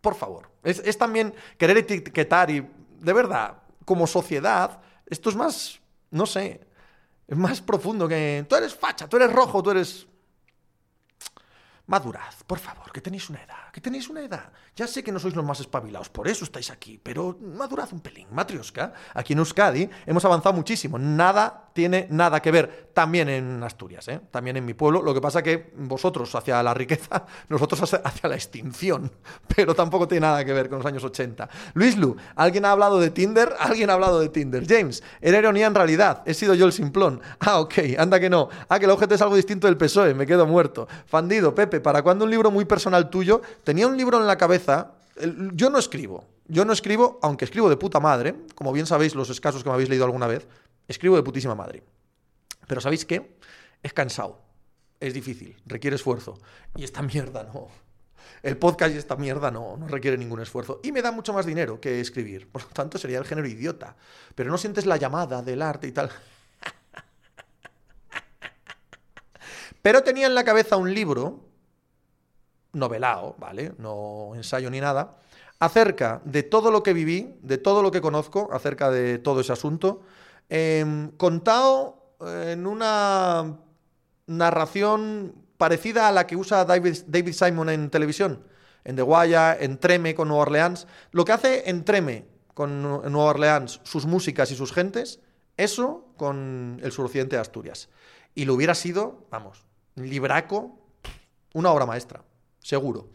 Por favor. Es, es también querer etiquetar y, de verdad, como sociedad, esto es más, no sé, es más profundo que... Tú eres facha, tú eres rojo, tú eres... Madurad, por favor, que tenéis una edad, que tenéis una edad. Ya sé que no sois los más espabilados, por eso estáis aquí, pero madurad un pelín. Matrioska, aquí en Euskadi hemos avanzado muchísimo. Nada tiene nada que ver, también en Asturias, ¿eh? también en mi pueblo. Lo que pasa que vosotros hacia la riqueza, *laughs* nosotros hacia la extinción, *laughs* pero tampoco tiene nada que ver con los años 80. Luis Lu, ¿alguien ha hablado de Tinder? *laughs* ¿Alguien ha hablado de Tinder? James, era ironía en realidad, he sido yo el simplón. Ah, ok, anda que no. Ah, que el objeto es algo distinto del PSOE, me quedo muerto. Fandido, Pepe. ¿para cuándo un libro muy personal tuyo? Tenía un libro en la cabeza. yo no escribo. Yo no escribo, aunque escribo de puta madre, como bien sabéis los escasos que me habéis leído alguna vez, escribo de putísima madre. Pero ¿sabéis qué? Es cansado. Es difícil, requiere esfuerzo. Y esta mierda no. El podcast y esta mierda no, no requiere ningún esfuerzo. Y me da mucho más dinero que escribir. Por lo tanto, sería el género idiota. Pero no sientes la llamada del arte y tal. *laughs* Pero tenía en la cabeza un libro novelado, ¿vale? No ensayo ni nada, acerca de todo lo que viví, de todo lo que conozco, acerca de todo ese asunto, em, contado en una narración parecida a la que usa David, Simon en televisión, en The Wire, en Treme con Nueva Orleans. Lo que hace en Treme con Nueva Orleans, sus músicas y sus gentes, eso con el suroccidente de Asturias. Y lo hubiera sido, vamos, libraco, una obra maestra seguro.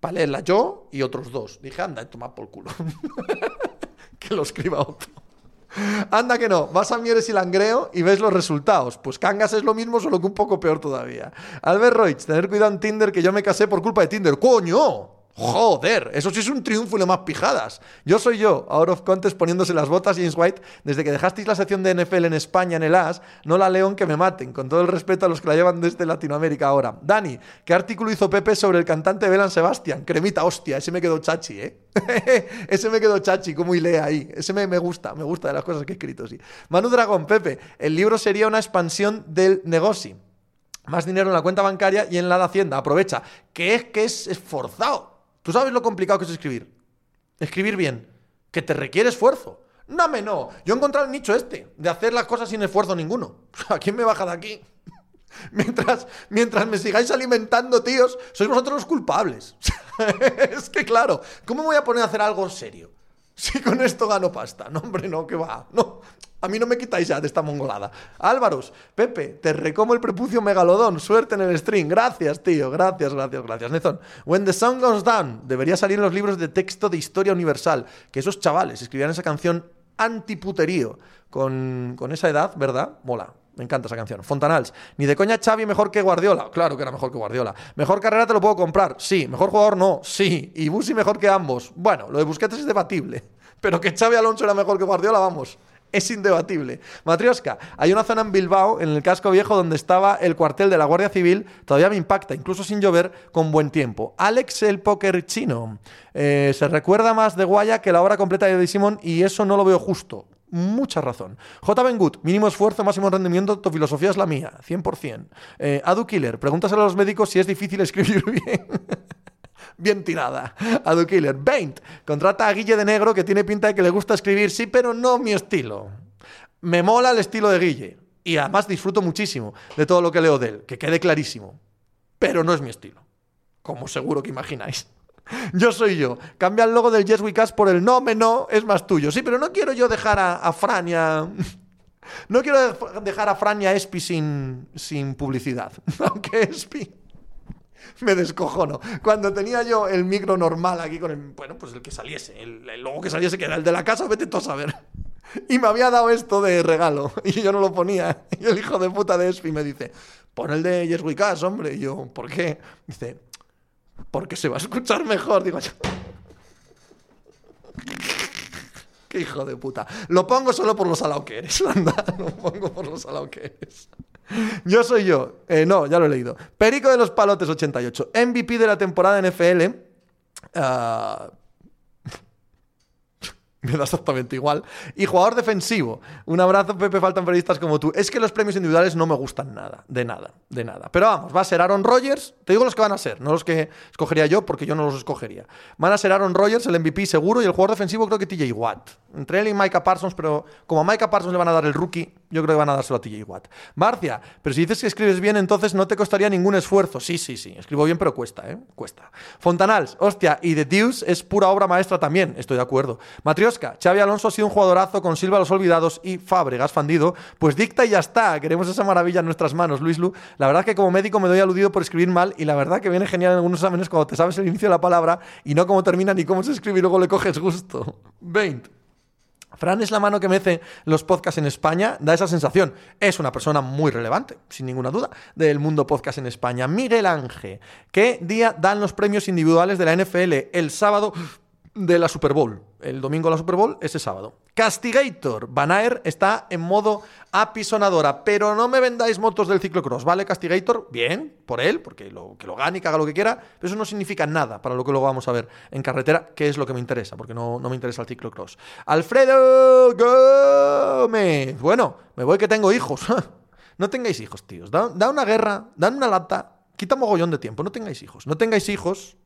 Para leerla yo y otros dos. Dije, anda, toma por culo. *laughs* que lo escriba otro. Anda que no, vas a Mieres y Langreo y ves los resultados. Pues Cangas es lo mismo, solo que un poco peor todavía. Albert Roig, tener cuidado en Tinder que yo me casé por culpa de Tinder. ¡Coño! Joder, eso sí es un triunfo y lo más pijadas. Yo soy yo, out of contest poniéndose las botas, James White. Desde que dejasteis la sección de NFL en España en el AS, no la León que me maten, con todo el respeto a los que la llevan desde Latinoamérica ahora. Dani, ¿qué artículo hizo Pepe sobre el cantante Belan Sebastián? Cremita, hostia, ese me quedó chachi, ¿eh? *laughs* ese me quedó chachi, como hilea ahí. Ese me, gusta, me gusta de las cosas que he escrito, sí. Manu Dragón, Pepe, el libro sería una expansión del negocio. Más dinero en la cuenta bancaria y en la de Hacienda. Aprovecha, que es que es esforzado. ¿Tú sabes lo complicado que es escribir? Escribir bien. Que te requiere esfuerzo. No, me no. Yo he encontrado el nicho este, de hacer las cosas sin esfuerzo ninguno. *laughs* ¿A quién me baja de aquí? *laughs* Mientras, mientras me sigáis alimentando, tíos, sois vosotros los culpables. *laughs* es que claro, ¿cómo me voy a poner a hacer algo serio? Si con esto gano pasta. No, hombre, no, que va. No, a mí no me quitáis ya de esta mongolada. Álvaros, Pepe, te recomo el prepucio megalodón. Suerte en el stream. Gracias, tío. Gracias, gracias, gracias. Nezón, When the Sun Goes Down. Debería salir en los libros de texto de historia universal. Que esos chavales escribían esa canción antiputerío. Con, con esa edad, ¿verdad? Mola. Me encanta esa canción. Fontanals. Ni de coña Xavi mejor que Guardiola. Claro que era mejor que Guardiola. Mejor carrera te lo puedo comprar. Sí. Mejor jugador no. Sí. Y Busi mejor que ambos. Bueno, lo de Busquets es debatible. *laughs* Pero que Xavi Alonso era mejor que Guardiola, vamos es indebatible. Matrioska, hay una zona en Bilbao, en el casco viejo, donde estaba el cuartel de la Guardia Civil, todavía me impacta, incluso sin llover, con buen tiempo. Alex el Poker Chino, eh, se recuerda más de Guaya que la obra completa de Eddie Simon y eso no lo veo justo. Mucha razón. J. Bengut, mínimo esfuerzo, máximo rendimiento, tu filosofía es la mía, 100%. Eh, Adu Killer, pregúntaselo a los médicos si es difícil *laughs* escribir bien. Bien tirada. A The Killer. Baint contrata a Guille de Negro que tiene pinta de que le gusta escribir, sí, pero no mi estilo. Me mola el estilo de Guille. Y además disfruto muchísimo de todo lo que leo de él, que quede clarísimo. Pero no es mi estilo. Como seguro que imagináis. *laughs* Yo soy yo. Cambia el logo del Yes Cast por el no me no, es más tuyo. Sí, pero no quiero yo dejar a, a Frania. *laughs* No quiero dejar a Frania Espi sin, sin publicidad. *laughs* Aunque Espi *laughs* me descojono. Cuando tenía yo el micro normal aquí con el, bueno, pues el que saliese, el, logo que saliese, que era el de la casa, vete tú a saber. *laughs* Y me había dado esto de regalo *laughs* y yo no lo ponía. Y el hijo de puta de Espi me dice, pon el de Yes We hombre. Y yo, ¿por qué? Dice, porque se va a escuchar mejor. Digo, qué hijo de puta. Lo pongo solo por los salado que eres, anda. Lo pongo por los salado que eres. *laughs* Yo soy yo. Eh, no, ya lo he leído. Perico de los Palotes 88. MVP de la temporada NFL. Uh, *laughs* me da exactamente igual. Y jugador defensivo. Un abrazo, Pepe, faltan periodistas como tú. Es que los premios individuales no me gustan nada, de nada, de nada. Pero vamos, va a ser Aaron Rodgers. Te digo los que van a ser, no los que escogería yo, porque yo no los escogería. Van a ser Aaron Rodgers, el MVP seguro, y el jugador defensivo creo que TJ Watt. Entre él y Micah Parsons, pero como a Micah Parsons le van a dar el rookie, yo creo que van a dárselo a TJ Watt. Marcia, pero si dices que escribes bien, entonces no te costaría ningún esfuerzo. Sí, sí, sí, escribo bien, pero cuesta, ¿eh? Cuesta. Fontanals, hostia, y The Deuce es pura obra maestra también, estoy de acuerdo. Matrioska, Xavi Alonso ha sido un jugadorazo con Silva los olvidados y Fábregas fandido, pues dicta y ya está. Queremos esa maravilla en nuestras manos, Luis Lu. La verdad que como médico me doy aludido por escribir mal y la verdad que viene genial en algunos exámenes cuando te sabes el inicio de la palabra y no cómo termina ni cómo se escribe y luego le coges gusto. 20. Fran es la mano que mece los podcasts en España, da esa sensación. Es una persona muy relevante, sin ninguna duda, del mundo podcast en España. Miguel Ángel, ¿qué día dan los premios individuales de la NFL? El sábado de la Super Bowl. El domingo la Super Bowl, ese sábado. Castigator. Banaer está en modo apisonadora. Pero no me vendáis motos del ciclocross, ¿vale? Castigator, bien, por él, porque lo, que lo gane y que haga lo que quiera. Pero eso no significa nada para lo que luego vamos a ver en carretera, que es lo que me interesa, porque no, no me interesa el ciclocross. Alfredo Gómez. Bueno, me voy que tengo hijos. *laughs* no tengáis hijos, tíos. Da, da una guerra, dan una lata. Quita mogollón de tiempo. No tengáis hijos. No tengáis hijos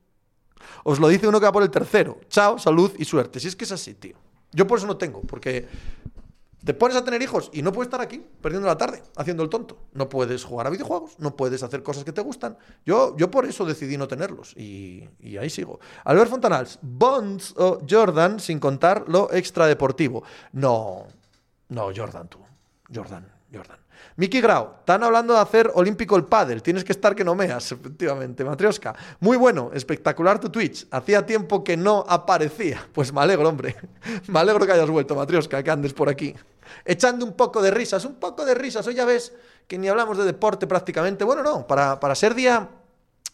os lo dice uno que va por el tercero. Chao, salud y suerte. Si es que es así, tío. Yo por eso no tengo, porque te pones a tener hijos y no puedes estar aquí perdiendo la tarde haciendo el tonto. No puedes jugar a videojuegos, no puedes hacer cosas que te gustan. Yo, yo por eso decidí no tenerlos y, y ahí sigo. Albert Fontanals, Bonds o Jordan sin contar lo extradeportivo. No, no, Jordan tú. Jordan, Jordan. Miki Grau, están hablando de hacer olímpico el pádel. Tienes que estar que no meas, *laughs* efectivamente. Matrioska, muy bueno, espectacular tu Twitch. Hacía tiempo que no aparecía. Pues me alegro, hombre. *laughs* Me alegro que hayas vuelto, Matrioska, que andes por aquí. Echando un poco de risas, un poco de risas. Hoy ya ves que ni hablamos de deporte prácticamente. Bueno, no, para, para ser día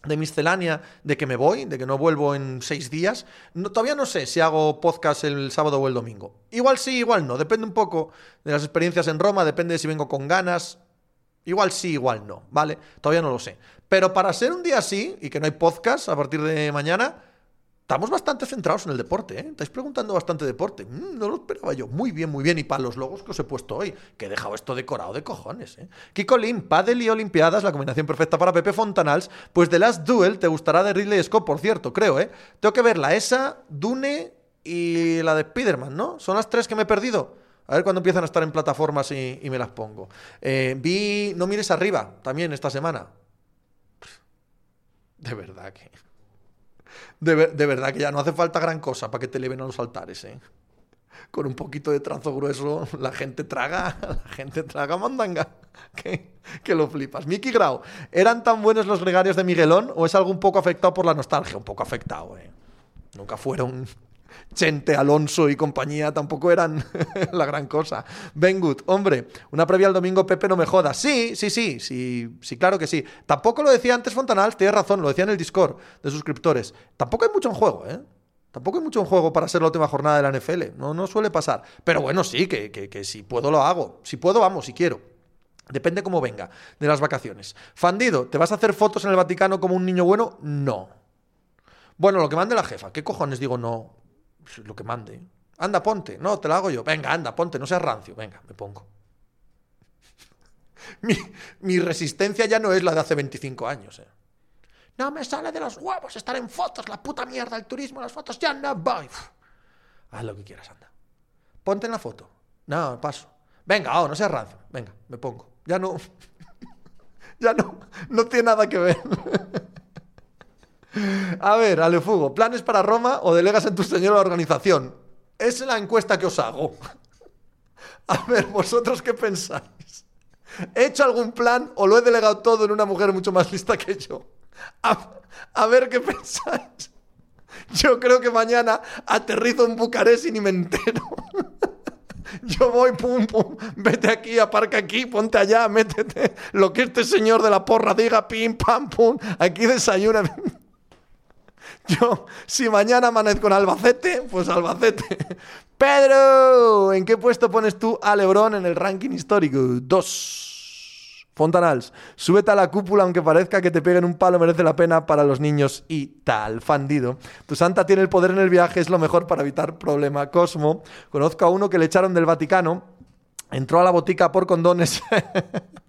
de miscelánea, de que me voy, de que no vuelvo en seis días. Todavía no sé si hago podcast el sábado o el domingo. Igual sí, igual no. Depende un poco de las experiencias en Roma, depende de si vengo con ganas. Igual sí, igual no, ¿vale? Todavía no lo sé. Pero para ser un día así y que no hay podcast a partir de mañana, Estamos bastante centrados en el deporte, ¿eh? Estáis preguntando bastante deporte. Mm, no lo esperaba yo. Muy bien, muy bien. Y para los logos que os he puesto hoy, que he dejado esto decorado de cojones, ¿eh? Kiko Lim, Padel y Olimpiadas, la combinación perfecta para Pepe Fontanals. Pues The Last Duel te gustará de Ridley Scott, por cierto, creo, ¿eh? Tengo que verla, esa, Dune y la de Spider-Man, ¿no? Son las tres que me he perdido. A ver cuándo empiezan a estar en plataformas y, me las pongo. Eh, vi No mires arriba también esta semana. De verdad que de, verdad que ya no hace falta gran cosa para que te eleven a los altares, ¿eh? Con un poquito de trazo grueso, la gente traga, *laughs* la gente traga mandanga. *laughs* Que, que lo flipas. Miki Grau, ¿eran tan buenos los gregarios de Miguelón o es algo un poco afectado por la nostalgia? Un poco afectado, ¿eh? Nunca fueron Chente, Alonso y compañía tampoco eran *laughs* la gran cosa. Ben Good, hombre, una previa al domingo, Pepe, no me joda. Sí, sí, sí, sí, sí, claro que sí. Tampoco lo decía antes Fontanal, tienes razón, lo decía en el Discord de suscriptores. Tampoco hay mucho en juego, ¿eh? Tampoco hay mucho en juego para ser la última jornada de la NFL. No, no suele pasar. Pero bueno, sí, que, que, que si puedo lo hago. Si puedo, vamos, si quiero. Depende cómo venga de las vacaciones. Fandido, ¿te vas a hacer fotos en el Vaticano como un niño bueno? No. Bueno, lo que mande la jefa. ¿Qué cojones digo no? Lo que mande. Anda, ponte. No, te la hago yo. Venga, anda, ponte. No seas rancio. Venga, me pongo. *laughs* mi, resistencia ya no es la de hace 25 años. Eh. No me sale de los huevos estar en fotos. La puta mierda, el turismo, las fotos. Ya no voy. Haz lo que quieras, anda. Ponte en la foto. No, paso. Venga, oh, no seas rancio. Venga, me pongo. Ya no. *laughs* ya no. No tiene nada que ver. *laughs* A ver, Alefugo, ¿planes para Roma o delegas en tu señor la organización? Es la encuesta que os hago. A ver, ¿vosotros qué pensáis? ¿He hecho algún plan o lo he delegado todo en una mujer mucho más lista que yo? A, ver qué *laughs* pensáis. Yo creo que mañana aterrizo en Bucarest y ni me entero. *laughs* Yo voy, pum, pum, vete aquí, aparca aquí, ponte allá, métete. Lo que este señor de la porra diga, pim, pam, pum, aquí desayuna. *laughs* Yo, si mañana amanezco en Albacete, pues Albacete. *laughs* Pedro, ¿en qué puesto pones tú a Lebron en el ranking histórico? Dos. Fontanals, súbete a la cúpula aunque parezca que te peguen un palo, merece la pena para los niños y tal, fandido. Tu santa tiene el poder en el viaje, es lo mejor para evitar problema. Cosmo, conozco a uno que le echaron del Vaticano, entró a la botica por condones. *laughs*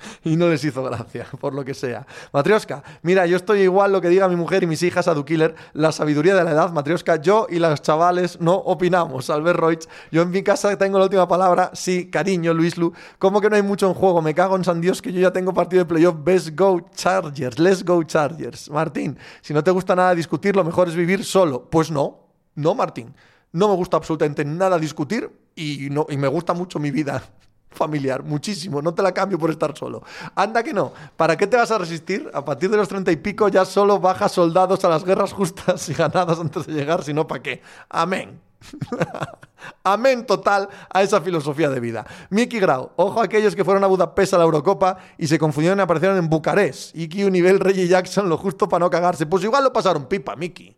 *laughs* y no les hizo gracia, *laughs* por lo que sea. Matrioska, mira, yo estoy igual lo que diga mi mujer y mis hijas a Du Killer, la sabiduría de la edad, Matrioska, yo y los chavales no opinamos. Albert Reutz, yo en mi casa tengo la última palabra, sí, cariño, Luis Lu. ¿Cómo que no hay mucho en juego? Me cago en San Dios que yo ya tengo partido de playoff. Best go Chargers, let's go Chargers. Martín, si no te gusta nada discutir, lo mejor es vivir solo. Pues no, no, Martín. No me gusta absolutamente nada discutir y, no, y me gusta mucho mi vida familiar, muchísimo, no te la cambio por estar solo. Anda que no, ¿para qué te vas a resistir? A partir de los treinta y pico ya solo bajas soldados a las guerras justas y ganadas antes de llegar, si no, ¿para qué? Amén. *laughs* Amén total a esa filosofía de vida. Miki Grau, ojo a aquellos que fueron a Budapest a la Eurocopa y se confundieron y aparecieron en Bucarest. un nivel Reggie Jackson, lo justo para no cagarse. Pues igual lo pasaron pipa, Miki.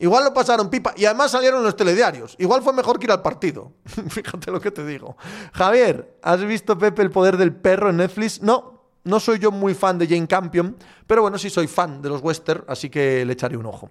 Igual lo pasaron pipa y además salieron los telediarios. Igual fue mejor que ir al partido. *laughs* Fíjate lo que te digo. Javier, ¿has visto Pepe el poder del perro en Netflix? No, no soy yo muy fan de Jane Campion, pero bueno, sí soy fan de los western, así que le echaré un ojo.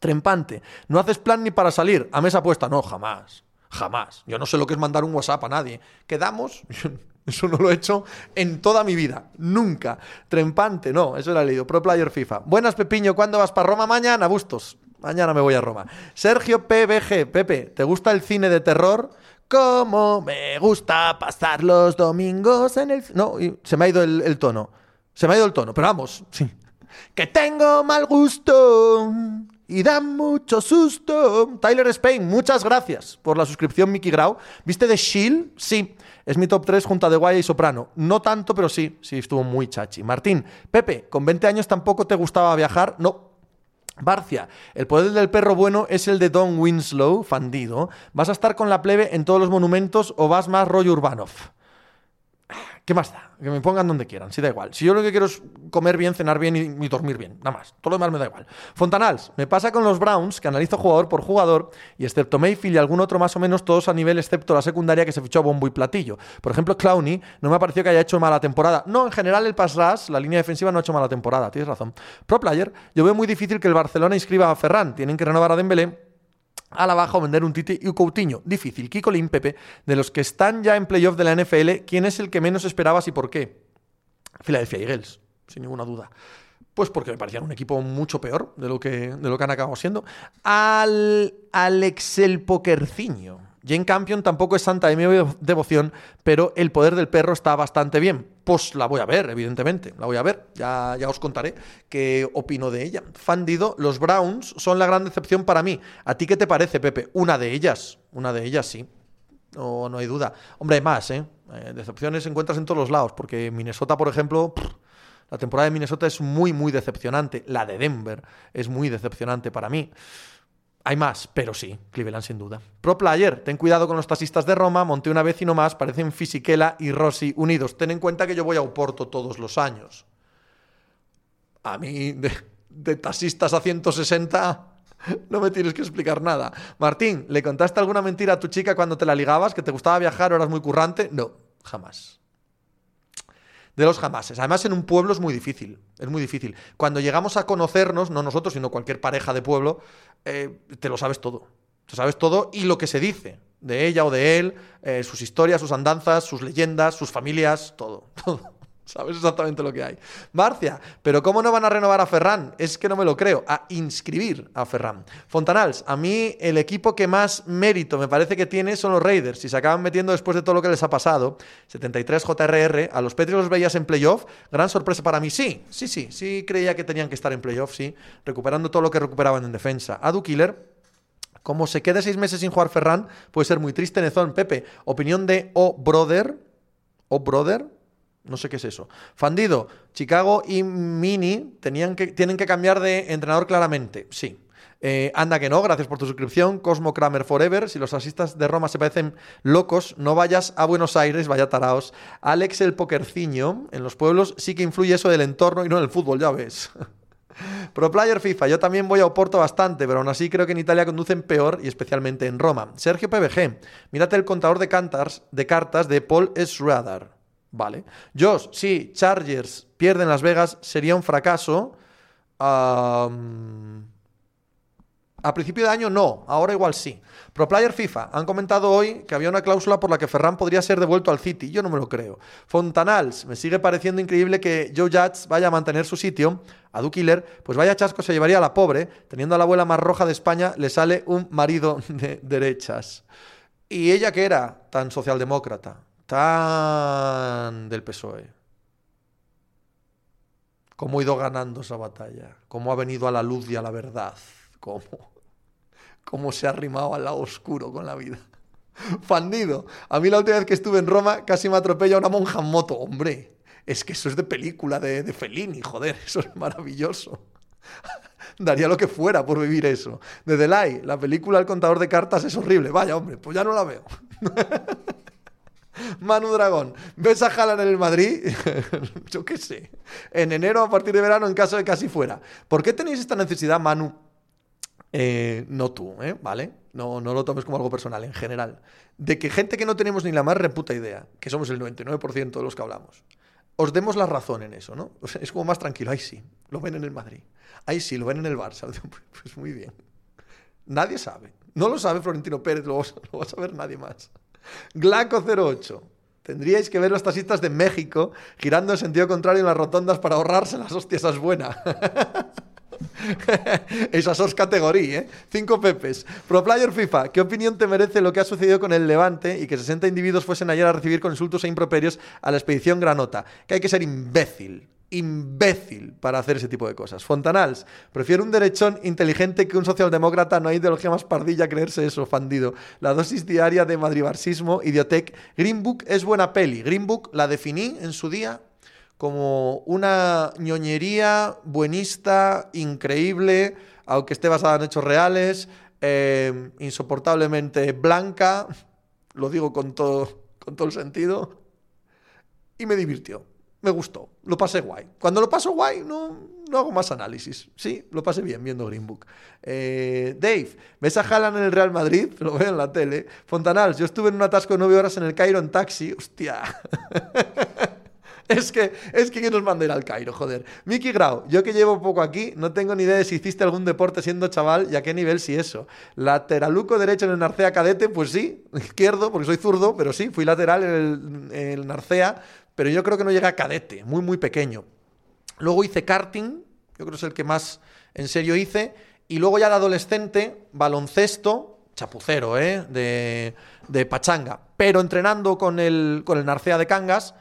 Trempante, ¿no haces plan ni para salir? A mesa puesta, no, jamás. Jamás. Yo no sé lo que es mandar un WhatsApp a nadie. ¿Quedamos? *laughs* Eso no lo he hecho en toda mi vida. Nunca. Trempante, no. Eso lo he leído. Pro Player FIFA. Buenas, Pepiño. ¿Cuándo vas para Roma? Mañana, Bustos. Mañana me voy a Roma. Sergio PBG, Pepe, ¿te gusta el cine de terror? Como me gusta pasar los domingos en el... No, se me ha ido el, tono. Se me ha ido el tono, pero vamos, sí. que tengo mal gusto y da mucho susto. Tyler Spain, muchas gracias por la suscripción, Mickey Grau. ¿Viste The Shield? Sí. Es mi top 3 junto a The Guaya y Soprano. No tanto, pero sí, sí, estuvo muy chachi. Martín, Pepe, ¿con 20 años tampoco te gustaba viajar? No, Barcia, el poder del perro bueno es el de Don Winslow, fandido. ¿Vas a estar con la plebe en todos los monumentos o vas más rollo Urbanov? ¿Qué más da? Que me pongan donde quieran, si da igual. Si yo lo que quiero es comer bien, cenar bien y, dormir bien, nada más. Todo lo demás me da igual. Fontanals, me pasa con los Browns, que analizo jugador por jugador, y excepto Mayfield y algún otro más o menos, todos a nivel excepto la secundaria que se fichó a bombo y platillo. Por ejemplo, Clowney no me ha parecido que haya hecho mala temporada. No, en general el pass rush, la línea defensiva no ha hecho mala temporada, tienes razón. Pro player, yo veo muy difícil que el Barcelona inscriba a Ferran. Tienen que renovar a Dembélé a la baja o vender un Titi y un Coutinho. Difícil. Kiko Lim, Pepe, de los que están ya en playoff de la NFL, ¿quién es el que menos esperabas y por qué? Philadelphia Eagles, sin ninguna duda. Pues porque me parecían un equipo mucho peor de lo que, de lo que han acabado siendo. Al, al Excel Pokerciño. Jane Campion tampoco es santa de mi devoción, pero el poder del perro está bastante bien. Pues la voy a ver, evidentemente. La voy a ver. Ya, ya os contaré qué opino de ella. Fandido, los Browns son la gran decepción para mí. ¿A ti qué te parece, Pepe? Una de ellas. Una de ellas, sí. No, no hay duda. Hombre, hay más, ¿eh? ¿eh? Decepciones encuentras en todos los lados, porque Minnesota, por ejemplo, la temporada de Minnesota es muy, muy decepcionante. La de Denver es muy decepcionante para mí. Hay más, pero sí, Cleveland sin duda. Pro Player, ten cuidado con los taxistas de Roma, monté una vez y no más, parecen Fisichella y Rossi unidos. Ten en cuenta que yo voy a Oporto todos los años. A mí, de, de taxistas a 160, no me tienes que explicar nada. Martín, ¿le contaste alguna mentira a tu chica cuando te la ligabas? ¿Que te gustaba viajar o eras muy currante? No, jamás de los jamases. Además, en un pueblo es muy difícil, es muy difícil. Cuando llegamos a conocernos, no nosotros, sino cualquier pareja de pueblo, eh, te lo sabes todo. Te sabes todo y lo que se dice de ella o de él, eh, sus historias, sus andanzas, sus leyendas, sus familias, todo, *laughs* todo. Sabes exactamente lo que hay. Marcia, pero ¿cómo no van a renovar a Ferran? Es que no me lo creo. A inscribir a Ferran. Fontanals, a mí el equipo que más mérito me parece que tiene son los Raiders. Si se acaban metiendo después de todo lo que les ha pasado, 73 JRR, a los Patriots los veías en playoff. Gran sorpresa para mí. Sí, sí, sí. Sí creía que tenían que estar en playoff, sí. Recuperando todo lo que recuperaban en defensa. Adu Killer, como se quede seis meses sin jugar Ferran, puede ser muy triste. Nezón, Pepe, opinión de O Brother. O Brother no sé qué es eso. Fandido, Chicago y Mini tenían que, tienen que cambiar de entrenador claramente. Sí. Eh, anda que no, gracias por tu suscripción. Cosmo Kramer Forever. Si los asistas de Roma se parecen locos, no vayas a Buenos Aires, vaya taraos. Alex el Pokerciño. En los pueblos sí que influye eso del entorno y no en el fútbol, ya ves. *laughs* Pro Player FIFA, yo también voy a Oporto bastante, pero aún así creo que en Italia conducen peor y especialmente en Roma. Sergio PBG, mírate el contador de, cantas, de cartas de Paul Schrader. Vale. Josh, sí, Chargers pierden Las Vegas, sería un fracaso. a principio de año no, ahora igual sí. Pro Player FIFA han comentado hoy que había una cláusula por la que Ferran podría ser devuelto al City. Yo no me lo creo. Fontanals, me sigue pareciendo increíble que Joe Judge vaya a mantener su sitio. A Du Killer, pues vaya chasco se llevaría a la pobre. Teniendo a la abuela más roja de España, le sale un marido *laughs* de derechas. ¿Y ella que era? Tan socialdemócrata tan del PSOE. Cómo ha ido ganando esa batalla, cómo ha venido a la luz y a la verdad, cómo, cómo se ha arrimado al lado oscuro con la vida. Fandido. A mí la última vez que estuve en Roma casi me atropella una monja en moto. Hombre, es que eso es de película de, de Fellini, joder, eso es maravilloso. *laughs* Daría lo que fuera por vivir eso. De Delay, la película El contador de cartas es horrible. Vaya, hombre, pues ya no la veo. *laughs* Manu Dragón, ¿ves a Haaland en el Madrid? *laughs* Yo qué sé. En enero, a partir de verano, en caso de casi fuera. ¿Por qué tenéis esta necesidad, Manu? Eh, no tú, ¿eh? ¿Vale? No, no lo tomes como algo personal, en general. De que gente que no tenemos ni la más reputa idea, que somos el 99% de los que hablamos, os demos la razón en eso, ¿no? es como más tranquilo. Ahí sí, lo ven en el Madrid. Ahí sí, lo ven en el Barça. *laughs* Pues muy bien. Nadie sabe. No lo sabe Florentino Pérez, lo va a saber nadie más. Glaco08. Tendríais que ver los taxistas de México girando en sentido contrario en las rotondas para ahorrarse las hostias, esa es buena. *laughs* Esas dos categorías, ¿eh? Cinco pepes. Pro Player FIFA, ¿qué opinión te merece lo que ha sucedido con el Levante y que 60 individuos fuesen ayer a recibir consultos e improperios a la expedición Granota? Que hay que ser imbécil imbécil para hacer ese tipo de cosas. Fontanals, prefiero un derechón inteligente que un socialdemócrata, no hay ideología más pardilla creerse eso, fandido. La dosis diaria de madribarsismo, idiotec. Green Book es buena peli. Green Book la definí en su día como una ñoñería buenista, increíble, aunque esté basada en hechos reales, eh, insoportablemente blanca, lo digo con todo, con todo el sentido, y me divirtió me gustó, lo pasé guay. Cuando lo paso guay, no, no hago más análisis. Sí, lo pasé bien viendo Green Book. Eh, Dave, ¿ves a Haaland en el Real Madrid? *laughs* Lo veo en la tele. Fontanals, yo estuve en un atasco de nueve horas en el Cairo en taxi. Hostia. *laughs* Es que, es que nos manda ir al Cairo, joder. Miki Grau, yo que llevo poco aquí, no tengo ni idea de si hiciste algún deporte siendo chaval y a qué nivel si eso. Lateraluco derecho en el Narcea cadete, pues sí. Izquierdo, porque soy zurdo, pero sí, fui lateral en el Narcea pero yo creo que no llega a cadete, muy, muy pequeño. Luego hice karting, yo creo que es el que más en serio hice, y luego ya de adolescente, baloncesto, chapucero, ¿eh? De, pachanga, pero entrenando con el, con el Narcea de Cangas,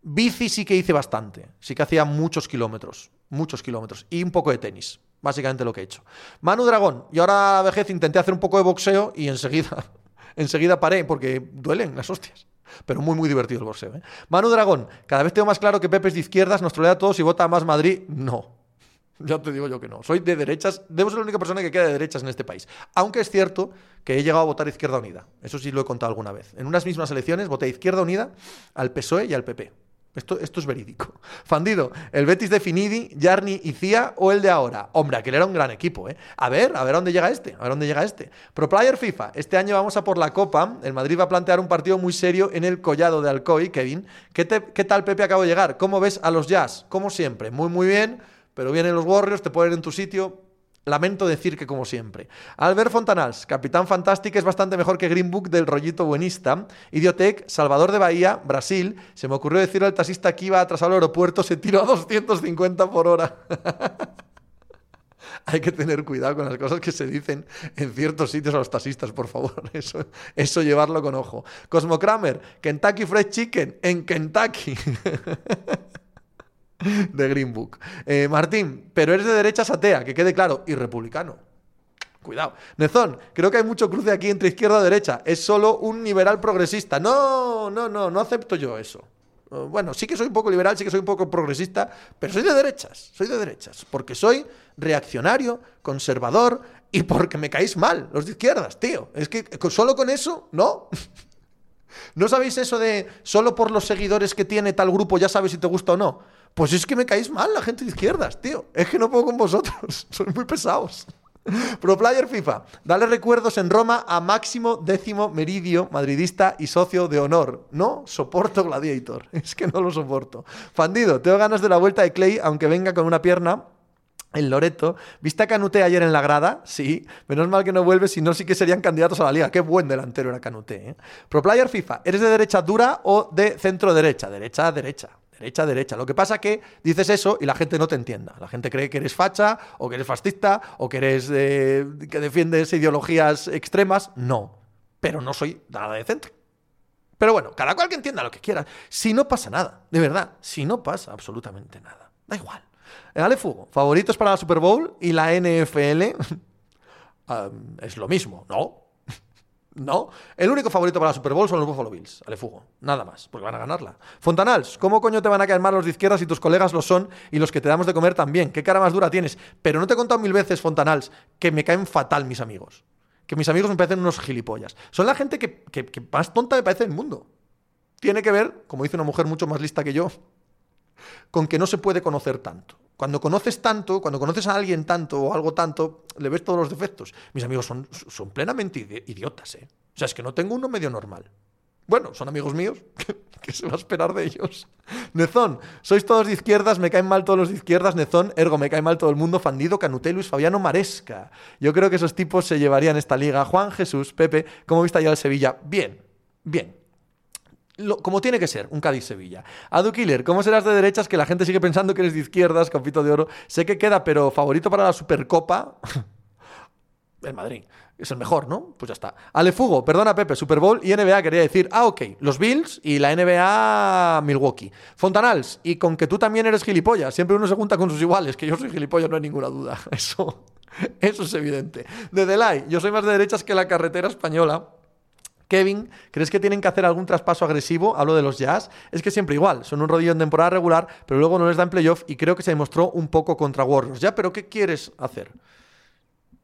bici sí que hice bastante, sí que hacía muchos kilómetros, muchos kilómetros, y un poco de tenis, básicamente lo que he hecho. Manu Dragón, y ahora vejez intenté hacer un poco de boxeo y enseguida, *laughs* enseguida paré porque duelen las hostias. Pero muy, muy divertido el boxeo. ¿eh? Manu Dragón, cada vez tengo más claro que Pepe es de izquierdas, nos trolea a todos y vota más Madrid. No. *laughs* Ya te digo yo que no. Soy de derechas. Debo ser la única persona que queda de derechas en este país. Aunque es cierto que he llegado a votar Izquierda Unida. Eso sí lo he contado alguna vez. En unas mismas elecciones voté Izquierda Unida al PSOE y al PP. Esto, esto, es verídico. *laughs* Fandido, el Betis de Finidi, Jarni y Cía o el de ahora. Hombre, aquel era un gran equipo, ¿eh? A ver, a ver a dónde llega este, a ver dónde llega este. Pro Player FIFA, este año vamos a por la Copa. El Madrid va a plantear un partido muy serio en el Collado de Alcoy, Kevin. ¿Qué, ¿Qué tal, Pepe, acabo de llegar? ¿Cómo ves a los Jazz? Como siempre, muy, muy bien, pero vienen los Warriors, te ponen en tu sitio. Lamento decir que como siempre. Albert Fontanals, Capitán Fantástico, es bastante mejor que Green Book del rollito buenista. Idiotec, Salvador de Bahía, Brasil. Se me ocurrió decirle al taxista que iba a atrasar al aeropuerto, se tiró a 250 por hora. *laughs* Hay que tener cuidado con las cosas que se dicen en ciertos sitios a los taxistas, por favor. *laughs* Eso, eso llevarlo con ojo. Cosmo Kramer, Kentucky Fried Chicken en Kentucky. *laughs* de Green Book. Eh, Martín, pero eres de derecha atea, que quede claro, y republicano. Cuidado. Nezón, creo que hay mucho cruce aquí entre izquierda y derecha. Es solo un liberal progresista. No, no, no, no acepto yo eso. Eh, bueno, sí que soy un poco liberal, sí que soy un poco progresista, pero soy de derechas, soy de derechas, porque soy reaccionario, conservador y porque me caéis mal, los de izquierdas, tío. Es que solo con eso, no. *laughs* ¿No sabéis eso de solo por los seguidores que tiene tal grupo ya sabes si te gusta o no? Pues es que me caéis mal la gente de izquierdas, tío. Es que no puedo con vosotros. *laughs* Sois muy pesados. *laughs* Pro Player FIFA. Dale recuerdos en Roma a Máximo Décimo Meridio, madridista y socio de honor. No soporto Gladiator. *laughs* Es que no lo soporto. Fandido, tengo ganas de la vuelta de Clay, aunque venga con una pierna. El Loreto. ¿Viste a Canuté ayer en la grada? Sí. Menos mal que no vuelve, si no, sí que serían candidatos a la liga. Qué buen delantero era Canuté. ¿eh? Pro Player FIFA. ¿Eres de derecha dura o de centro derecha? Derecha, derecha. Derecha, derecha. Lo que pasa es que dices eso y la gente no te entienda. La gente cree que eres facha, o que eres fascista, o que eres eh, que defiendes ideologías extremas. No. Pero no soy nada de centro. Pero bueno, cada cual que entienda lo que quiera. Si no pasa nada, de verdad, si no pasa absolutamente nada. Da igual. Dale fuego. Favoritos para la Super Bowl y la NFL. *laughs* es lo mismo, ¿no? No, el único favorito para la Super Bowl son los Buffalo Bills, ale fugo, nada más, porque van a ganarla. Fontanals, ¿cómo coño te van a caer mal los de izquierdas si tus colegas lo son y los que te damos de comer también? ¿Qué cara más dura tienes? Pero no te he contado mil veces, Fontanals, que me caen fatal mis amigos. Que mis amigos me parecen unos gilipollas. Son la gente que, que más tonta me parece del mundo. Tiene que ver, como dice una mujer mucho más lista que yo, con que no se puede conocer tanto. Cuando conoces tanto, cuando conoces a alguien tanto o algo tanto, le ves todos los defectos. Mis amigos son, son plenamente idiotas, ¿eh? O sea, es que no tengo uno medio normal. Bueno, son amigos míos. *laughs* ¿Qué se va a esperar de ellos? Nezón, sois todos de izquierdas, me caen mal todos los de izquierdas. Nezón, ergo, me cae mal todo el mundo. Fandido, Canuté, Luis Fabiano, Maresca. Yo creo que esos tipos se llevarían esta liga. Juan, Jesús, Pepe, ¿cómo viste allá el Sevilla? Bien, bien como tiene que ser, un Cádiz-Sevilla. Adu Killer, ¿cómo serás de derechas que la gente sigue pensando que eres de izquierdas, campito de oro? Sé que queda, pero favorito para la Supercopa. *laughs* el Madrid. Es el mejor, ¿no? Pues ya está. Ale Fugo, perdona Pepe, Super Bowl y NBA quería decir, ah, ok, los Bills y la NBA Milwaukee. Fontanals, y con que tú también eres gilipollas, siempre uno se junta con sus iguales, que yo soy gilipollas, no hay ninguna duda. *laughs* Eso, eso es evidente. De Delay, yo soy más de derechas que la carretera española. Kevin, ¿crees que tienen que hacer algún traspaso agresivo? Hablo de los Jazz. Es que siempre igual, son un rodillo en temporada regular, pero luego no les dan playoff y creo que se demostró un poco contra Warriors. Ya, pero ¿qué quieres hacer?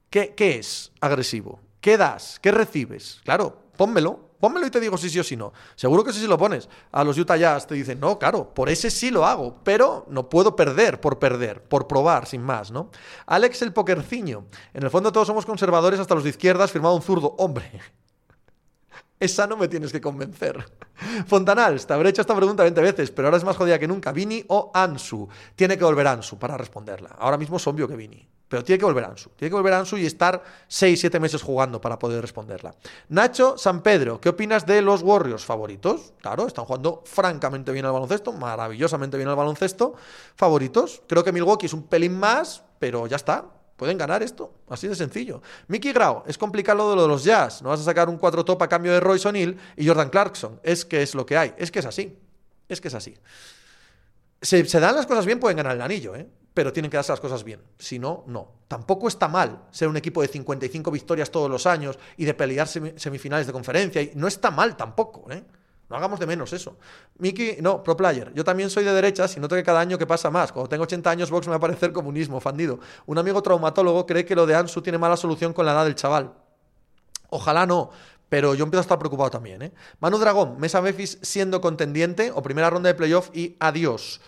¿Qué, ¿Qué es agresivo? ¿Qué das? ¿Qué recibes? Claro, pónmelo. Pónmelo y te digo si sí o si no. Seguro que sí si lo pones. A los Utah Jazz te dicen, no, claro, por ese sí lo hago, pero no puedo perder por perder, por probar, sin más, ¿no? Alex el pokerciño. En el fondo todos somos conservadores hasta los de izquierdas, firmado un zurdo. Hombre, esa no me tienes que convencer. Fontanals, te habré hecho esta pregunta 20 veces, pero ahora es más jodida que nunca. ¿Vini o Ansu? Tiene que volver Ansu para responderla. Ahora mismo es obvio que Vini. Pero tiene que volver Ansu. Tiene que volver Ansu y estar 6-7 meses jugando para poder responderla. Nacho San Pedro, ¿qué opinas de los Warriors favoritos? Claro, están jugando francamente bien al baloncesto, maravillosamente bien al baloncesto. Favoritos. Creo que Milwaukee es un pelín más, pero ya está. Pueden ganar esto, así de sencillo. Mickey Grau, es complicado lo de los Jazz. No vas a sacar un 4 top a cambio de Royce O'Neill y Jordan Clarkson. Es que es lo que hay. Es que es así. Es que es así. Se, se dan las cosas bien, pueden ganar el anillo, ¿eh? pero tienen que darse las cosas bien. Si no, no. Tampoco está mal ser un equipo de 55 victorias todos los años y de pelear semifinales de conferencia. Y no está mal tampoco, ¿eh? No hagamos de menos eso. Miki, no, pro player. Yo también soy de derechas y noto que cada año que pasa más. Cuando tengo 80 años, Vox me va a parecer comunismo, fandido. Un amigo traumatólogo cree que lo de Ansu tiene mala solución con la edad del chaval. Ojalá no, pero yo empiezo a estar preocupado también. ¿eh? Manu Dragón, Mesa Memphis siendo contendiente o primera ronda de playoff y adiós.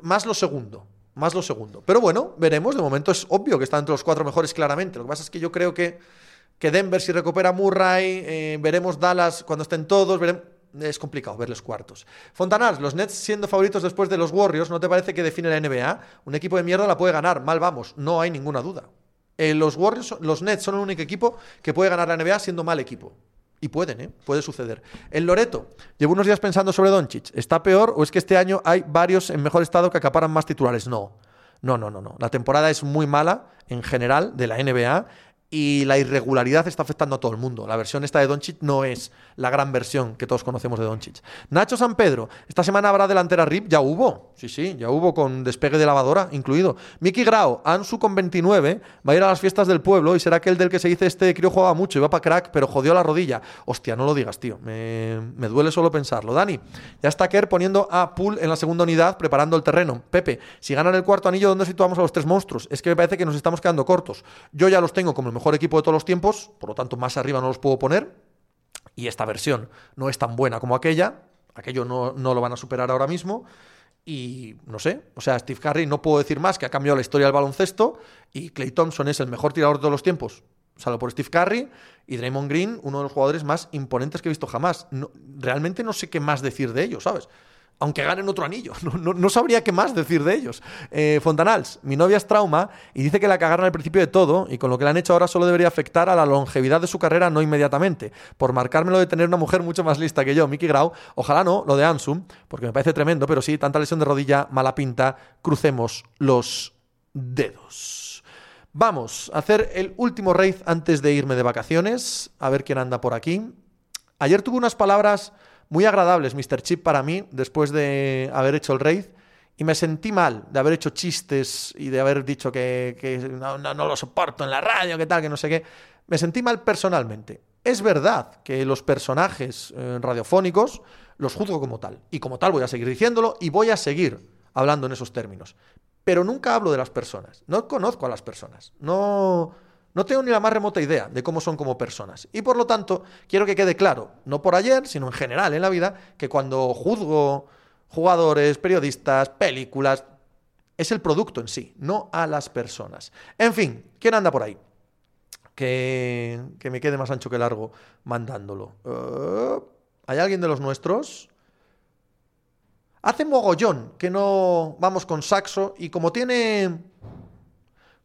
Más lo segundo. Más lo segundo. Pero bueno, veremos. De momento es obvio que está entre los cuatro mejores claramente. Lo que pasa es que yo creo que que Denver si recupera Murray, eh, veremos Dallas cuando estén todos, es complicado verles cuartos. Fontanars, los Nets siendo favoritos después de los Warriors, ¿no te parece que define la NBA? Un equipo de mierda la puede ganar, mal vamos, no hay ninguna duda. Eh, los Warriors, los Nets son el único equipo que puede ganar la NBA siendo mal equipo. Y pueden, ¿eh? Puede suceder. El Loreto, llevo unos días pensando sobre Doncic. ¿Está peor o es que este año hay varios en mejor estado que acaparan más titulares? No. No, no, no, no. La temporada es muy mala en general de la NBA y la irregularidad está afectando a todo el mundo. La versión esta de Doncic no es la gran versión que todos conocemos de Doncic. Nacho San Pedro, esta semana habrá delantera RIP, ya hubo, sí, sí, ya hubo con despegue de lavadora incluido. Miki Grau, Ansu con 29, va a ir a las fiestas del pueblo y será aquel del que se dice este crío juega mucho va para crack, pero jodió la rodilla. Hostia, no lo digas, tío, me, me duele solo pensarlo. Dani, ya está Kerr poniendo a Pool en la segunda unidad, preparando el terreno. Pepe, si ganan el cuarto anillo, ¿dónde situamos a los tres monstruos? Es que me parece que nos estamos quedando cortos. Yo ya los tengo como el mejor equipo de todos los tiempos, por lo tanto más arriba no los puedo poner, y esta versión no es tan buena como aquella, aquello no, no lo van a superar ahora mismo, y no sé, o sea, Steve Curry no puedo decir más que ha cambiado la historia del baloncesto, y Clay Thompson es el mejor tirador de todos los tiempos, salvo por Steve Curry, y Draymond Green, uno de los jugadores más imponentes que he visto jamás. realmente no sé qué más decir de ellos, ¿sabes? Aunque ganen otro anillo. *laughs* No, sabría qué más decir de ellos. Eh, Fontanals, mi novia es trauma y dice que la cagaron al principio de todo y con lo que le han hecho ahora solo debería afectar a la longevidad de su carrera, no inmediatamente. Por marcármelo de tener una mujer mucho más lista que yo, Mickey Grau. Ojalá no, lo de Ansum, porque me parece tremendo, pero sí, tanta lesión de rodilla, mala pinta. Crucemos los dedos. Vamos a hacer el último raid antes de irme de vacaciones. A ver quién anda por aquí. Ayer tuve unas palabras muy agradables, Mr. Chip, para mí, después de haber hecho el raid. Y me sentí mal de haber hecho chistes y de haber dicho que, no, lo soporto en la radio, que tal, que no sé qué. Me sentí mal personalmente. Es verdad que los personajes eh, radiofónicos los juzgo como tal. Y como tal voy a seguir diciéndolo y voy a seguir hablando en esos términos. Pero nunca hablo de las personas. No conozco a las personas. No no tengo ni la más remota idea de cómo son como personas. Y por lo tanto, quiero que quede claro, no por ayer, sino en general en la vida, que cuando juzgo jugadores, periodistas, películas, es el producto en sí, no a las personas. En fin, ¿quién anda por ahí? Que, que me quede más ancho que largo mandándolo. Uh, ¿Hay alguien de los nuestros? Hace mogollón que no vamos con Saxo y como tiene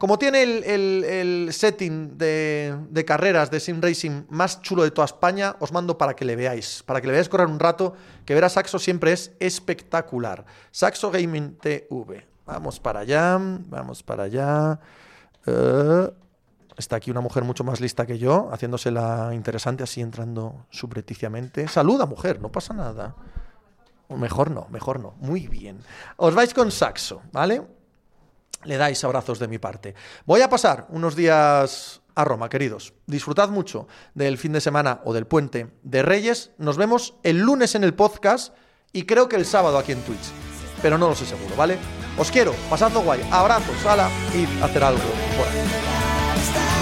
como tiene el, setting de, carreras de Sim Racing más chulo de toda España, os mando para que le veáis, para que le veáis correr un rato, que ver a Saxo siempre es espectacular. Saxo Gaming TV. Vamos para allá, vamos para allá. Eh, Está aquí una mujer mucho más lista que yo, haciéndosela interesante, así entrando subrepticiamente. Saluda, mujer, no pasa nada. Mejor no, mejor no. Muy bien. Os vais con Saxo, ¿vale? Le dais abrazos de mi parte. Voy a pasar unos días a Roma, queridos. Disfrutad mucho del fin de semana o del puente de Reyes. Nos vemos el lunes en el podcast y creo que el sábado aquí en Twitch. Pero no lo sé seguro, ¿vale? Os quiero, pasadlo guay. Abrazos, sala y hacer algo por.